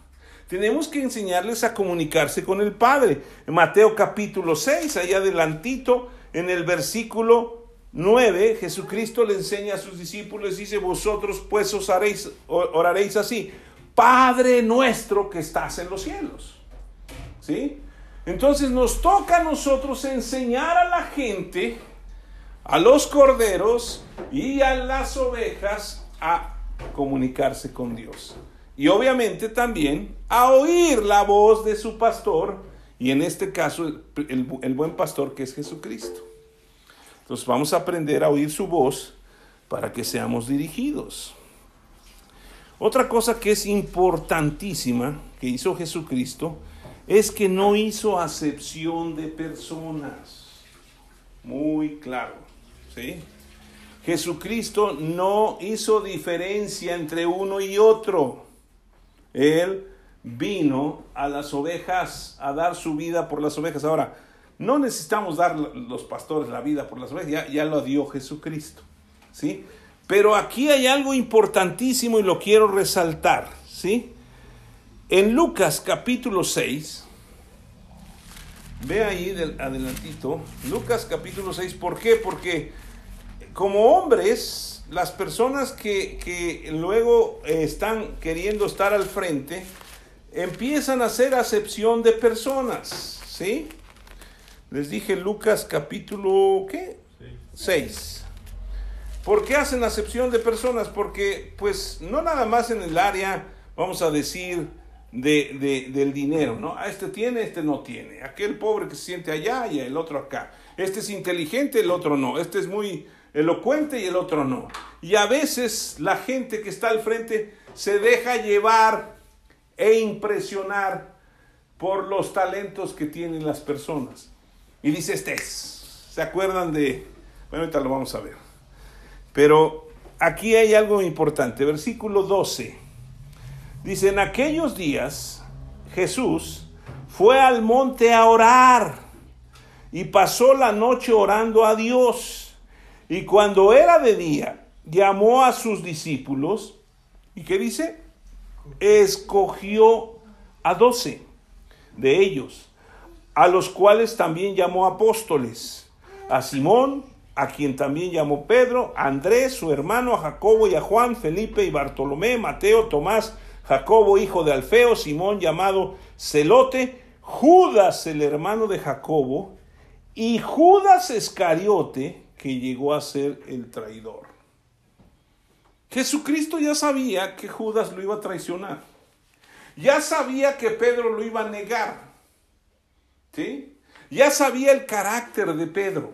Tenemos que enseñarles a comunicarse con el Padre. En Mateo capítulo 6, allá adelantito, en el versículo 9, Jesucristo le enseña a sus discípulos, dice, vosotros pues os haréis, oraréis así, Padre nuestro que estás en los cielos. ¿Sí? Entonces nos toca a nosotros enseñar a la gente, a los corderos y a las ovejas a comunicarse con Dios. Y obviamente también a oír la voz de su pastor, y en este caso el, buen pastor que es Jesucristo. Entonces vamos a aprender a oír su voz para que seamos dirigidos. Otra cosa que es importantísima que hizo Jesucristo es que no hizo acepción de personas. Muy claro, ¿sí? Jesucristo no hizo diferencia entre uno y otro. Él vino a las ovejas a dar su vida por las ovejas. Ahora, no necesitamos dar los pastores la vida por las ovejas, ya, lo dio Jesucristo. ¿sí? Pero aquí hay algo importantísimo y lo quiero resaltar. ¿sí? En Lucas capítulo 6, ve ahí adelantito, Lucas capítulo 6, ¿por qué? Porque como hombres, las personas que, que luego están queriendo estar al frente, empiezan a hacer acepción de personas, ¿sí? Les dije Lucas capítulo, ¿qué? 6. ¿Por qué hacen acepción de personas? Porque, pues, no nada más en el área, vamos a decir, de, del dinero, ¿no? Ah, este tiene, este no tiene. Aquel pobre que se siente allá y el otro acá. Este es inteligente, el otro no. Este es muy elocuente y el otro no. Y a veces la gente que está al frente se deja llevar e impresionar por los talentos que tienen las personas. Y dice este ¿se acuerdan de? Bueno, ahorita lo vamos a ver. Pero aquí hay algo importante, versículo 12. Dice, en aquellos días Jesús fue al monte a orar y pasó la noche orando a Dios. Y cuando era de día, llamó a sus discípulos y ¿qué dice? Escogió a doce de ellos, a los cuales también llamó apóstoles, a Simón, a quien también llamó Pedro, Andrés, su hermano, a Jacobo y a Juan, Felipe y Bartolomé, Mateo, Tomás, Jacobo, hijo de Alfeo, Simón llamado Celote, Judas, el hermano de Jacobo, y Judas Escariote, que llegó a ser el traidor. Jesucristo ya sabía que Judas lo iba a traicionar. Ya sabía que Pedro lo iba a negar. ¿Sí? Ya sabía el carácter de Pedro.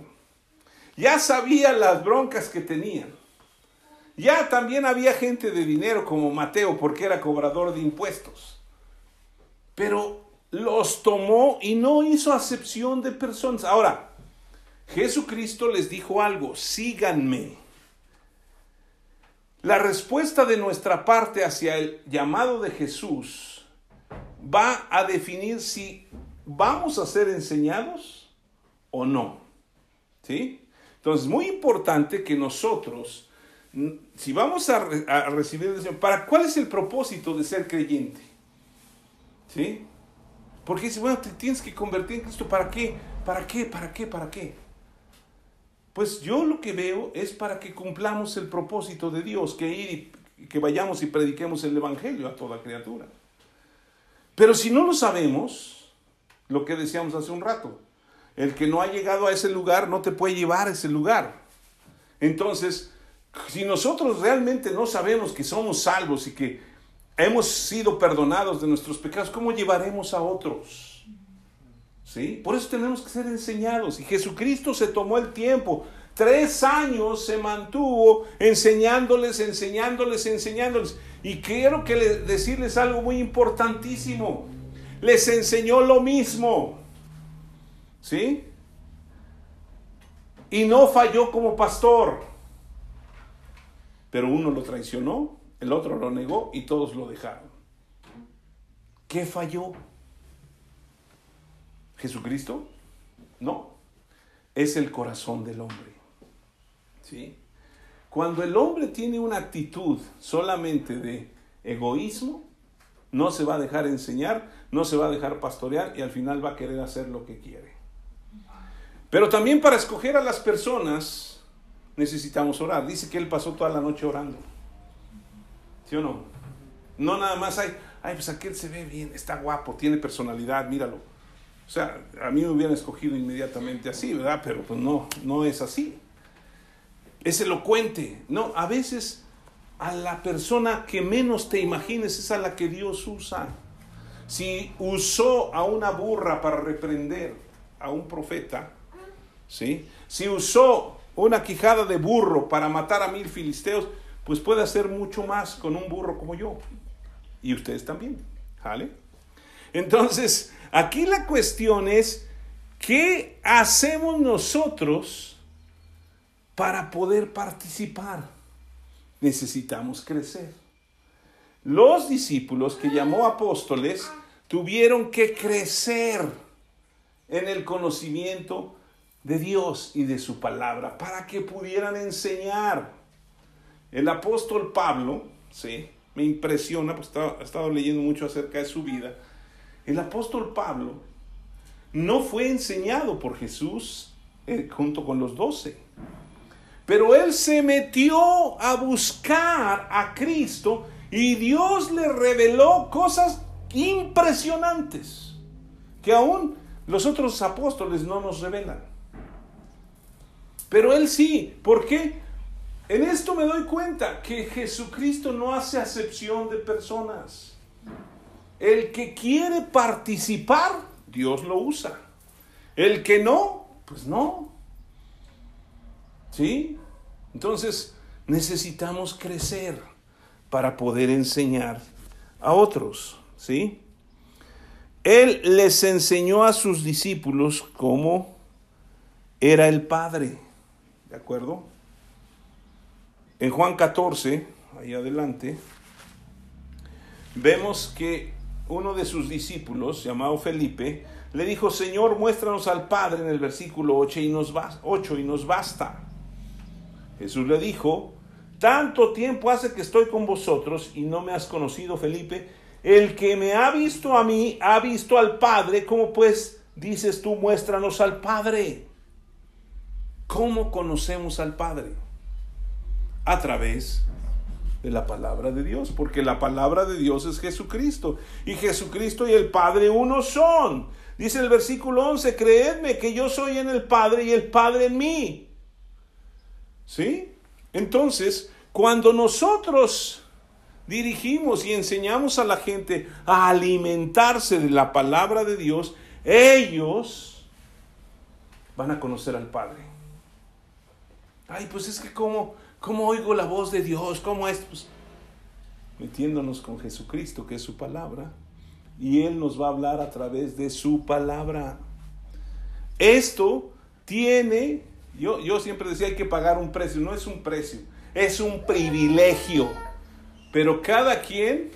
Ya sabía las broncas que tenían. Ya también había gente de dinero como Mateo porque era cobrador de impuestos. Pero los tomó y no hizo acepción de personas. Ahora, Jesucristo les dijo algo, síganme. La respuesta de nuestra parte hacia el llamado de Jesús va a definir si vamos a ser enseñados o no. ¿Sí? Entonces, es muy importante que nosotros, si vamos a, recibir recibir, ¿para cuál es el propósito de ser creyente? ¿Sí? Porque dice, bueno, te tienes que convertir en Cristo. ¿Para qué? ¿Para qué? ¿Para qué? ¿Para qué? Pues yo lo que veo es para que cumplamos el propósito de Dios, que ir y que vayamos y prediquemos el Evangelio a toda criatura. Pero si no lo sabemos, lo que decíamos hace un rato, el que no ha llegado a ese lugar no te puede llevar a ese lugar. Entonces, si nosotros realmente no sabemos que somos salvos y que hemos sido perdonados de nuestros pecados, ¿cómo llevaremos a otros? ¿Sí? Por eso tenemos que ser enseñados. Y Jesucristo se tomó el tiempo. Tres años se mantuvo enseñándoles, enseñándoles, enseñándoles. Y quiero que decirles algo muy importantísimo. Les enseñó lo mismo. ¿Sí? Y no falló como pastor. Pero uno lo traicionó el otro lo negó y todos lo dejaron. ¿Qué falló? ¿Jesucristo? No, es el corazón del hombre. ¿Sí? Cuando el hombre tiene una actitud solamente de egoísmo, no se va a dejar enseñar, no se va a dejar pastorear y al final va a querer hacer lo que quiere. Pero también para escoger a las personas necesitamos orar. Dice que él pasó toda la noche orando. ¿Sí o no? No nada más hay, ay, pues aquel se ve bien, está guapo, tiene personalidad, míralo. O sea, a mí me hubieran escogido inmediatamente así, ¿verdad? Pero pues no, no es así. Es elocuente. No, a veces a la persona que menos te imagines es a la que Dios usa. Si usó a una burra para reprender a un profeta, ¿sí? Si usó una quijada de burro para matar a mil filisteos, pues puede hacer mucho más con un burro como yo. Y ustedes también. ¿Vale? Entonces, aquí la cuestión es, ¿qué hacemos nosotros para poder participar? Necesitamos crecer. Los discípulos que llamó apóstoles tuvieron que crecer en el conocimiento de Dios y de su palabra para que pudieran enseñar. El apóstol Pablo, ¿sí? me impresiona, pues he estado leyendo mucho acerca de su vida. El apóstol Pablo no fue enseñado por Jesús eh, junto con los doce, pero él se metió a buscar a Cristo y Dios le reveló cosas impresionantes que aún los otros apóstoles no nos revelan. Pero él sí, ¿por qué? En esto me doy cuenta que Jesucristo no hace acepción de personas. El que quiere participar, Dios lo usa. El que no, pues no. ¿Sí? Entonces, necesitamos crecer para poder enseñar a otros, ¿sí? Él les enseñó a sus discípulos cómo era el Padre, ¿de acuerdo? En Juan 14, ahí adelante, vemos que uno de sus discípulos, llamado Felipe, le dijo, Señor, muéstranos al Padre en el versículo 8 y nos, 8 y nos basta. Jesús le dijo, tanto tiempo hace que estoy con vosotros y no me has conocido, Felipe. El que me ha visto a mí, ha visto al Padre. ¿Cómo pues dices tú, muéstranos al Padre? ¿Cómo conocemos al Padre? A través de la palabra de Dios, porque la palabra de Dios es Jesucristo. Y Jesucristo y el Padre uno son. Dice el versículo 11, creedme que yo soy en el Padre y el Padre en mí. ¿Sí? Entonces, cuando nosotros dirigimos y enseñamos a la gente a alimentarse de la palabra de Dios, ellos van a conocer al Padre. Ay, pues es que cómo, cómo oigo la voz de Dios, cómo es, pues, metiéndonos con Jesucristo, que es su palabra, y Él nos va a hablar a través de su palabra. Esto tiene yo, yo siempre decía hay que pagar un precio, no es un precio, es un privilegio. Pero cada quien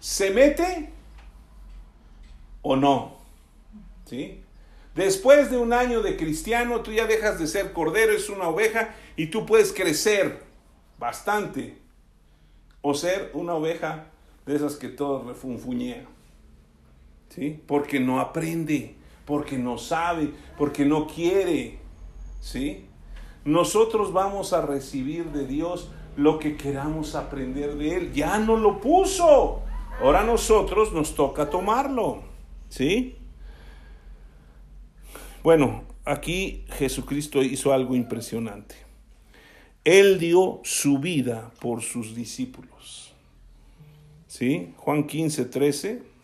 se mete o no. ¿Sí? Después de un año de cristiano, tú ya dejas de ser cordero, es una oveja, y tú puedes crecer bastante. O ser una oveja de esas que todo refunfuñea. ¿Sí? Porque no aprende, porque no sabe, porque no quiere. ¿sí? Nosotros vamos a recibir de Dios lo que queramos aprender de Él. Ya no lo puso. Ahora a nosotros nos toca tomarlo. ¿Sí? Bueno, aquí Jesucristo hizo algo impresionante. Él dio su vida por sus discípulos. ¿Sí? Juan 15, 13.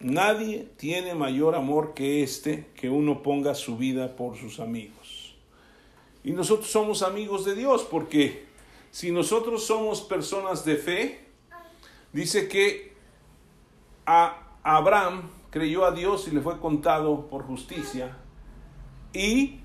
Nadie tiene mayor amor que este, que uno ponga su vida por sus amigos. Y nosotros somos amigos de Dios porque si nosotros somos personas de fe, dice que a Abraham creyó a Dios y le fue contado por justicia y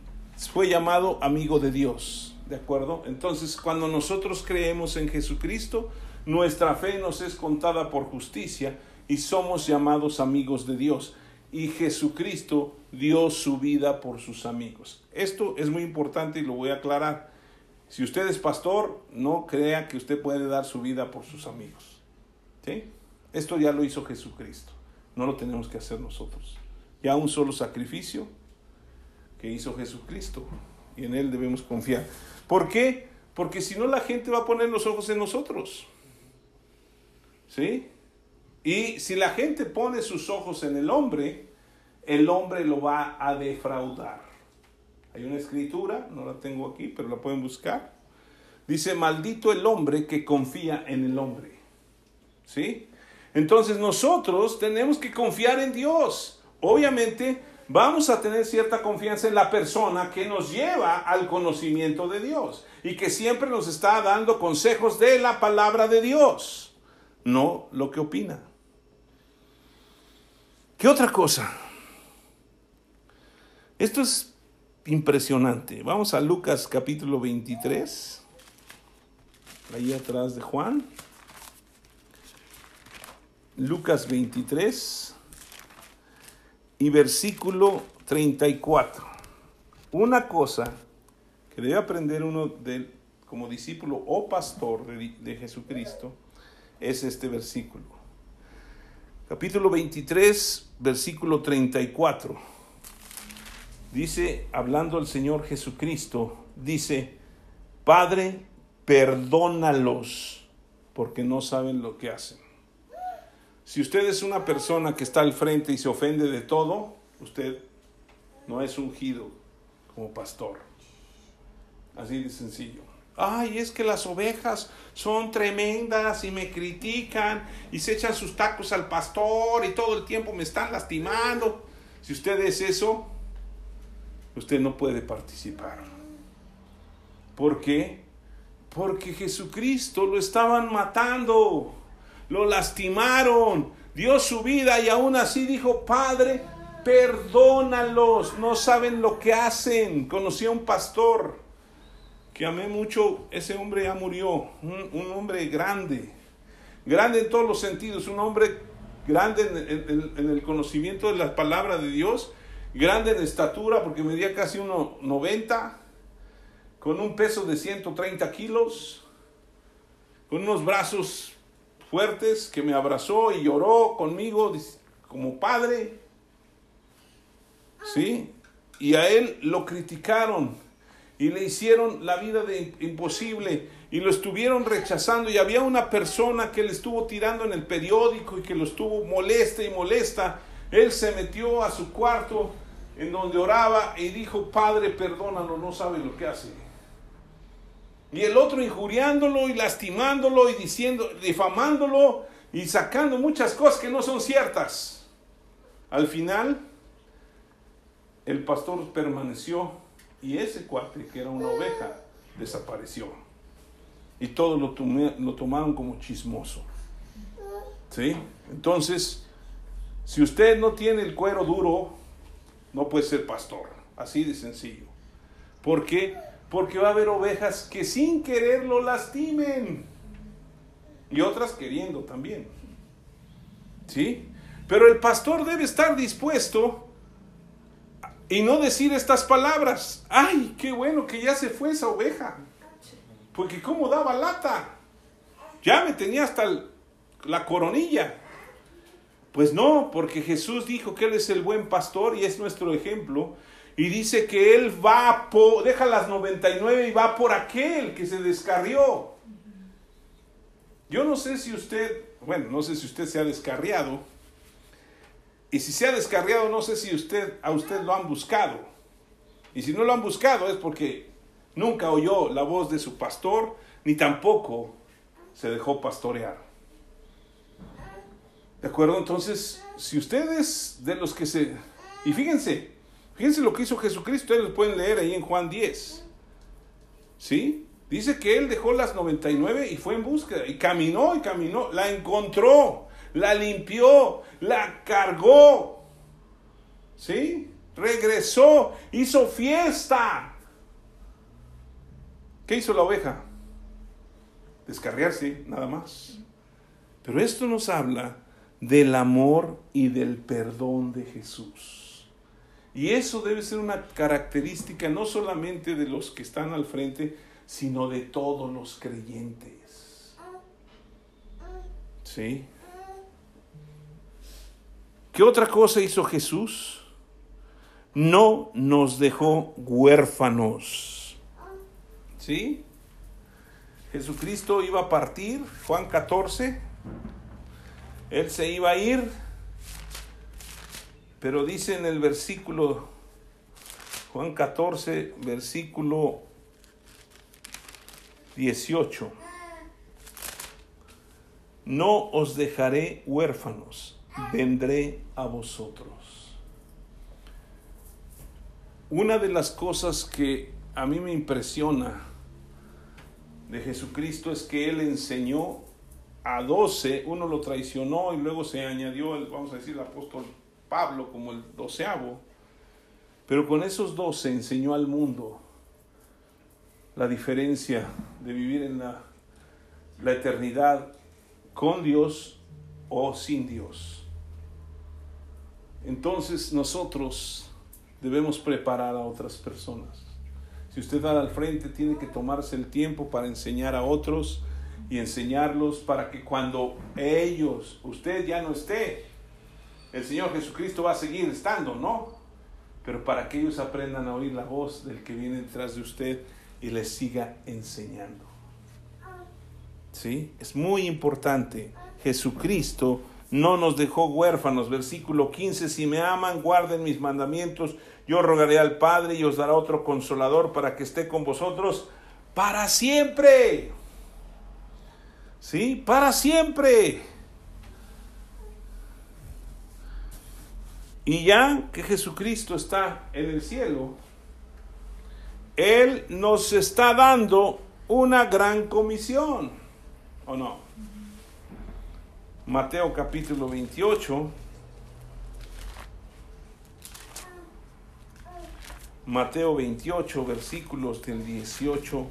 fue llamado amigo de Dios. ¿De acuerdo? Entonces, cuando nosotros creemos en Jesucristo, nuestra fe nos es contada por justicia y somos llamados amigos de Dios. Y Jesucristo dio su vida por sus amigos. Esto es muy importante y lo voy a aclarar. Si usted es pastor, no crea que usted puede dar su vida por sus amigos. Esto ya lo hizo Jesucristo. No lo tenemos que hacer nosotros. Ya un solo sacrificio que hizo Jesucristo. Y en Él debemos confiar. ¿Por qué? Porque si no la gente va a poner los ojos en nosotros. ¿Sí? Y si la gente pone sus ojos en el hombre, el hombre lo va a defraudar. Hay una escritura, no la tengo aquí, pero la pueden buscar. Dice, maldito el hombre que confía en el hombre. ¿Sí? Entonces nosotros tenemos que confiar en Dios. Obviamente vamos a tener cierta confianza en la persona que nos lleva al conocimiento de Dios y que siempre nos está dando consejos de la palabra de Dios, no lo que opina. ¿Qué otra cosa? Esto es impresionante. Vamos a Lucas capítulo 23, ahí atrás de Juan. Lucas 23 y versículo 34. Una cosa que debe aprender uno como discípulo o pastor de Jesucristo es este versículo capítulo 23, versículo 34. Dice, hablando el Señor Jesucristo, dice, Padre, perdónalos porque no saben lo que hacen. Si usted es una persona que está al frente y se ofende de todo, usted no es ungido como pastor. Así de sencillo ay, es que las ovejas son tremendas y me critican y se echan sus tacos al pastor y todo el tiempo me están lastimando. Si usted es eso, usted no puede participar. ¿Por qué? Porque Jesucristo lo estaban matando, lo lastimaron, dio su vida y aún así dijo, Padre, perdónalos, no saben lo que hacen. Conocí a un pastor que amé mucho, ese hombre ya murió, un, hombre grande, grande en todos los sentidos, un hombre grande en, el conocimiento de la palabra de Dios, grande en estatura porque medía casi 1,90, con un peso de 130 kilos, con unos brazos fuertes que me abrazó y lloró conmigo como padre. ¿Sí? Y a él lo criticaron y le hicieron la vida de imposible y lo estuvieron rechazando y había una persona que le estuvo tirando en el periódico y que lo estuvo molesta y molesta. Él se metió a su cuarto en donde oraba y dijo, Padre, perdónalo, no sabe lo que hace. Y el otro injuriándolo y lastimándolo y diciendo, difamándolo y sacando muchas cosas que no son ciertas. Al final, el pastor permaneció y ese cuate, que era una oveja, desapareció. Y todos lo, lo tomaron como chismoso. ¿Sí? Entonces, si usted no tiene el cuero duro, no puede ser pastor. Así de sencillo. ¿Por qué? Porque va a haber ovejas que sin querer lo lastimen. Y otras queriendo también. ¿Sí? Pero el pastor debe estar dispuesto y no decir estas palabras. Ay, qué bueno que ya se fue esa oveja. Porque cómo daba lata. Ya me tenía hasta la coronilla. Pues no, porque Jesús dijo que Él es el buen pastor y es nuestro ejemplo. Y dice que Él va por, deja las 99 y va por aquel que se descarrió. Yo no sé si usted, bueno, no sé si usted se ha descarriado, y si se ha descarriado, no sé si usted, a usted lo han buscado. Y si no lo han buscado es porque nunca oyó la voz de su pastor, ni tampoco se dejó pastorear. ¿De acuerdo? Entonces, si ustedes de los que se... Y fíjense, fíjense lo que hizo Jesucristo, ustedes lo pueden leer ahí en Juan 10. ¿Sí? Dice que él dejó las 99 y fue en búsqueda, y caminó y caminó, la encontró la limpió, la cargó, ¿sí? Regresó, hizo fiesta. ¿Qué hizo la oveja? Descarriarse, nada más. Pero esto nos habla del amor y del perdón de Jesús. Y eso debe ser una característica no solamente de los que están al frente, sino de todos los creyentes. ¿Sí? ¿Qué otra cosa hizo Jesús? No nos dejó huérfanos. ¿Sí? Jesucristo iba a partir, Juan 14, Él se iba a ir, pero dice en el versículo, Juan 14, versículo 18, no os dejaré huérfanos vendré a vosotros. Una de las cosas que a mí me impresiona de Jesucristo es que Él enseñó a doce, uno lo traicionó y luego se añadió, el, vamos a decir, el apóstol Pablo como el doceavo, pero con esos doce enseñó al mundo la diferencia de vivir en la, la eternidad con Dios o sin Dios. Entonces nosotros debemos preparar a otras personas. Si usted va al frente, tiene que tomarse el tiempo para enseñar a otros y enseñarlos para que cuando ellos, usted ya no esté, el Señor Jesucristo va a seguir estando, ¿no? Pero para que ellos aprendan a oír la voz del que viene detrás de usted y les siga enseñando. ¿Sí? Es muy importante. Jesucristo no nos dejó huérfanos. Versículo 15, si me aman, guarden mis mandamientos, yo rogaré al Padre y os dará otro consolador para que esté con vosotros para siempre. ¿Sí? Para siempre. Y ya que Jesucristo está en el cielo, Él nos está dando una gran comisión, ¿o no? Mateo capítulo 28. Mateo 28, versículos del 18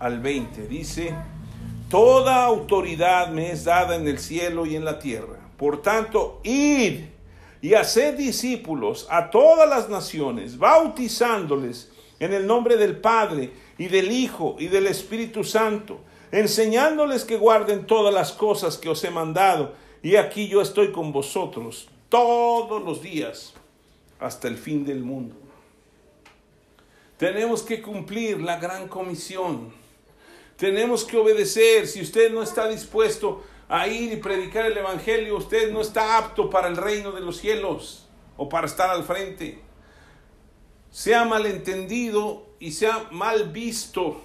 al 20. Dice, Toda autoridad me es dada en el cielo y en la tierra. Por tanto, id y haced discípulos a todas las naciones, bautizándoles en el nombre del Padre y del Hijo y del Espíritu Santo, enseñándoles que guarden todas las cosas que os he mandado. Y aquí yo estoy con vosotros todos los días hasta el fin del mundo. Tenemos que cumplir la gran comisión. Tenemos que obedecer. Si usted no está dispuesto a ir y predicar el Evangelio, usted no está apto para el reino de los cielos o para estar al frente. Se ha malentendido y se ha mal visto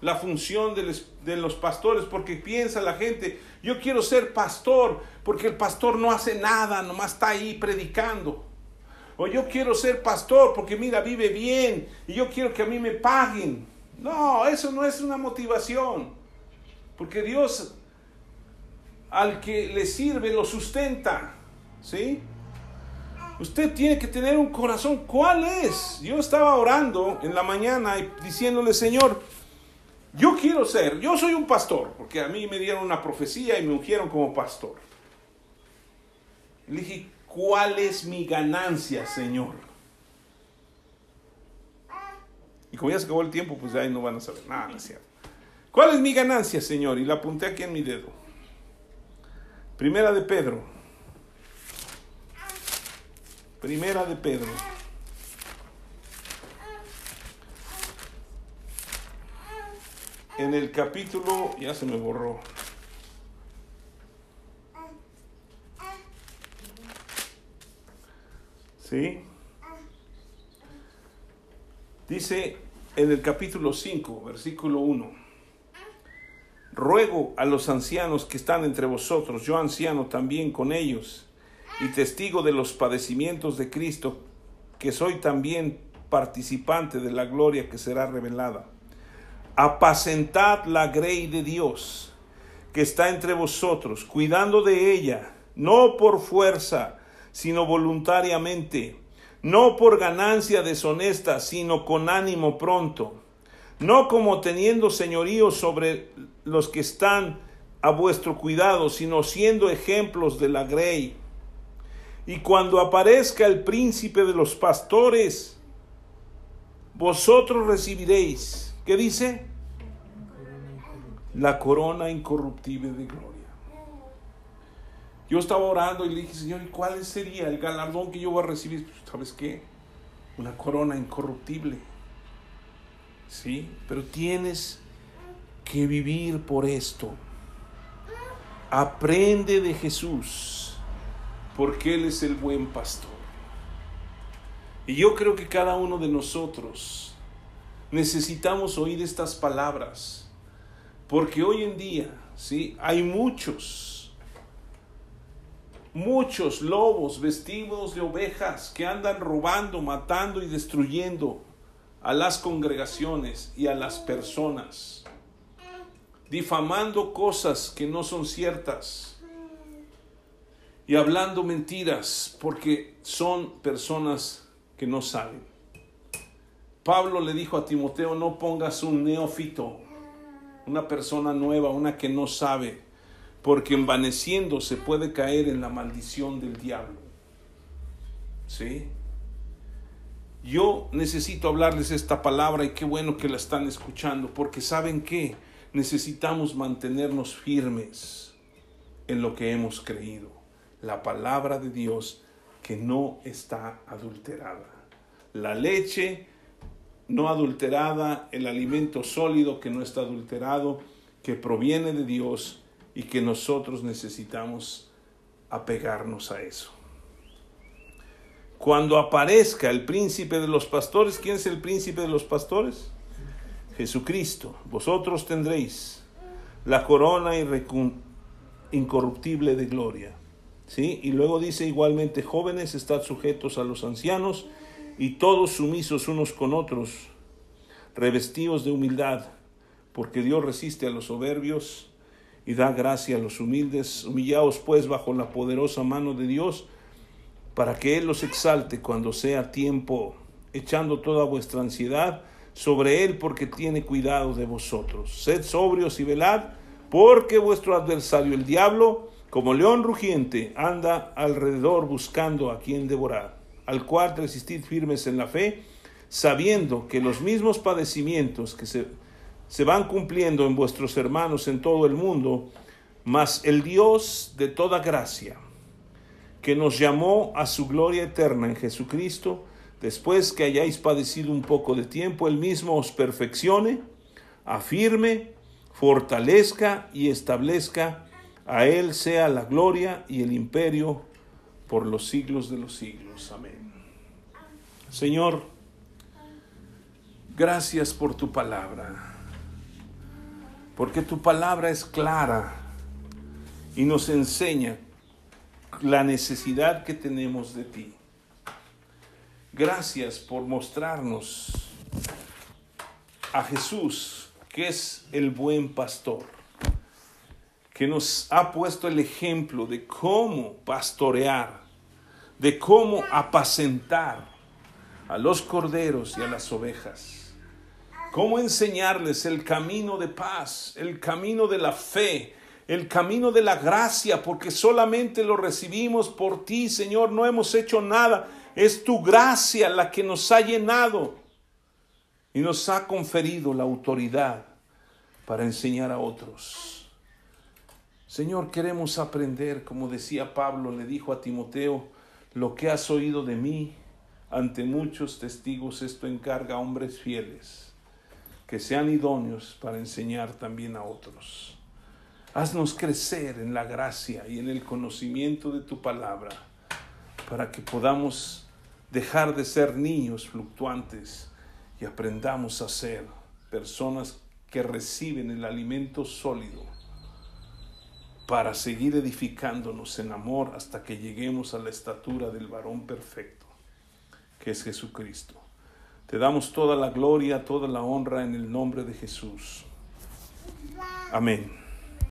la función de los pastores porque piensa la gente, yo quiero ser pastor porque el pastor no hace nada, nomás está ahí predicando. O yo quiero ser pastor porque mira, vive bien y yo quiero que a mí me paguen. No, eso no es una motivación. Porque Dios al que le sirve lo sustenta. ¿Sí? Usted tiene que tener un corazón. ¿Cuál es? Yo estaba orando en la mañana y diciéndole, Señor, yo quiero ser, yo soy un pastor, porque a mí me dieron una profecía y me ungieron como pastor. Le dije, ¿cuál es mi ganancia, Señor? Y como ya se acabó el tiempo, pues ahí no van a saber nada, cierto. ¿Cuál es mi ganancia, Señor? Y la apunté aquí en mi dedo. Primera de Pedro. Primera de Pedro. En el capítulo, ya se me borró. ¿Sí? Dice en el capítulo 5, versículo 1. Ruego a los ancianos que están entre vosotros, yo anciano también con ellos, y testigo de los padecimientos de Cristo, que soy también participante de la gloria que será revelada. Apacentad la grey de Dios, que está entre vosotros, cuidando de ella, no por fuerza, sino voluntariamente, no por ganancia deshonesta, sino con ánimo pronto, no como teniendo señorío sobre los que están a vuestro cuidado, sino siendo ejemplos de la grey. Y cuando aparezca el príncipe de los pastores, vosotros recibiréis, ¿qué dice? La corona incorruptible de gloria. Yo estaba orando y le dije, Señor, ¿y cuál sería el galardón que yo voy a recibir? Pues, ¿Sabes qué? Una corona incorruptible. Sí, pero tienes que vivir por esto. Aprende de Jesús, porque Él es el buen pastor. Y yo creo que cada uno de nosotros necesitamos oír estas palabras, porque hoy en día, sí, hay muchos muchos lobos vestidos de ovejas que andan robando, matando y destruyendo a las congregaciones y a las personas, difamando cosas que no son ciertas y hablando mentiras porque son personas que no saben. Pablo le dijo a Timoteo, no pongas un neófito, una persona nueva, una que no sabe porque envaneciendo se puede caer en la maldición del diablo. ¿Sí? Yo necesito hablarles esta palabra y qué bueno que la están escuchando, porque saben que necesitamos mantenernos firmes en lo que hemos creído. La palabra de Dios que no está adulterada. La leche no adulterada, el alimento sólido que no está adulterado, que proviene de Dios y que nosotros necesitamos apegarnos a eso. Cuando aparezca el príncipe de los pastores, ¿quién es el príncipe de los pastores? Jesucristo. Vosotros tendréis la corona incorruptible de gloria. ¿Sí? Y luego dice igualmente, jóvenes, estad sujetos a los ancianos y todos sumisos unos con otros, revestidos de humildad, porque Dios resiste a los soberbios y da gracia a los humildes. Humillaos pues bajo la poderosa mano de Dios, para que Él los exalte cuando sea tiempo, echando toda vuestra ansiedad sobre Él, porque tiene cuidado de vosotros. Sed sobrios y velad, porque vuestro adversario el diablo, como león rugiente, anda alrededor buscando a quien devorar, al cual resistid firmes en la fe, sabiendo que los mismos padecimientos que se se van cumpliendo en vuestros hermanos en todo el mundo, mas el Dios de toda gracia, que nos llamó a su gloria eterna en Jesucristo, después que hayáis padecido un poco de tiempo, Él mismo os perfeccione, afirme, fortalezca y establezca. A Él sea la gloria y el imperio por los siglos de los siglos. Amén. Señor, gracias por tu palabra porque tu palabra es clara y nos enseña la necesidad que tenemos de ti. Gracias por mostrarnos a Jesús, que es el buen pastor, que nos ha puesto el ejemplo de cómo pastorear, de cómo apacentar a los corderos y a las ovejas cómo enseñarles el camino de paz, el camino de la fe, el camino de la gracia, porque solamente lo recibimos por ti, Señor, no hemos hecho nada, es tu gracia la que nos ha llenado y nos ha conferido la autoridad para enseñar a otros. Señor, queremos aprender, como decía Pablo, le dijo a Timoteo, lo que has oído de mí ante muchos testigos, esto encarga a hombres fieles que sean idóneos para enseñar también a otros. Haznos crecer en la gracia y en el conocimiento de tu palabra, para que podamos dejar de ser niños fluctuantes y aprendamos a ser personas que reciben el alimento sólido para seguir edificándonos en amor hasta que lleguemos a la estatura del varón perfecto, que es Jesucristo. Te damos toda la gloria, toda la honra en el nombre de Jesús. Amén.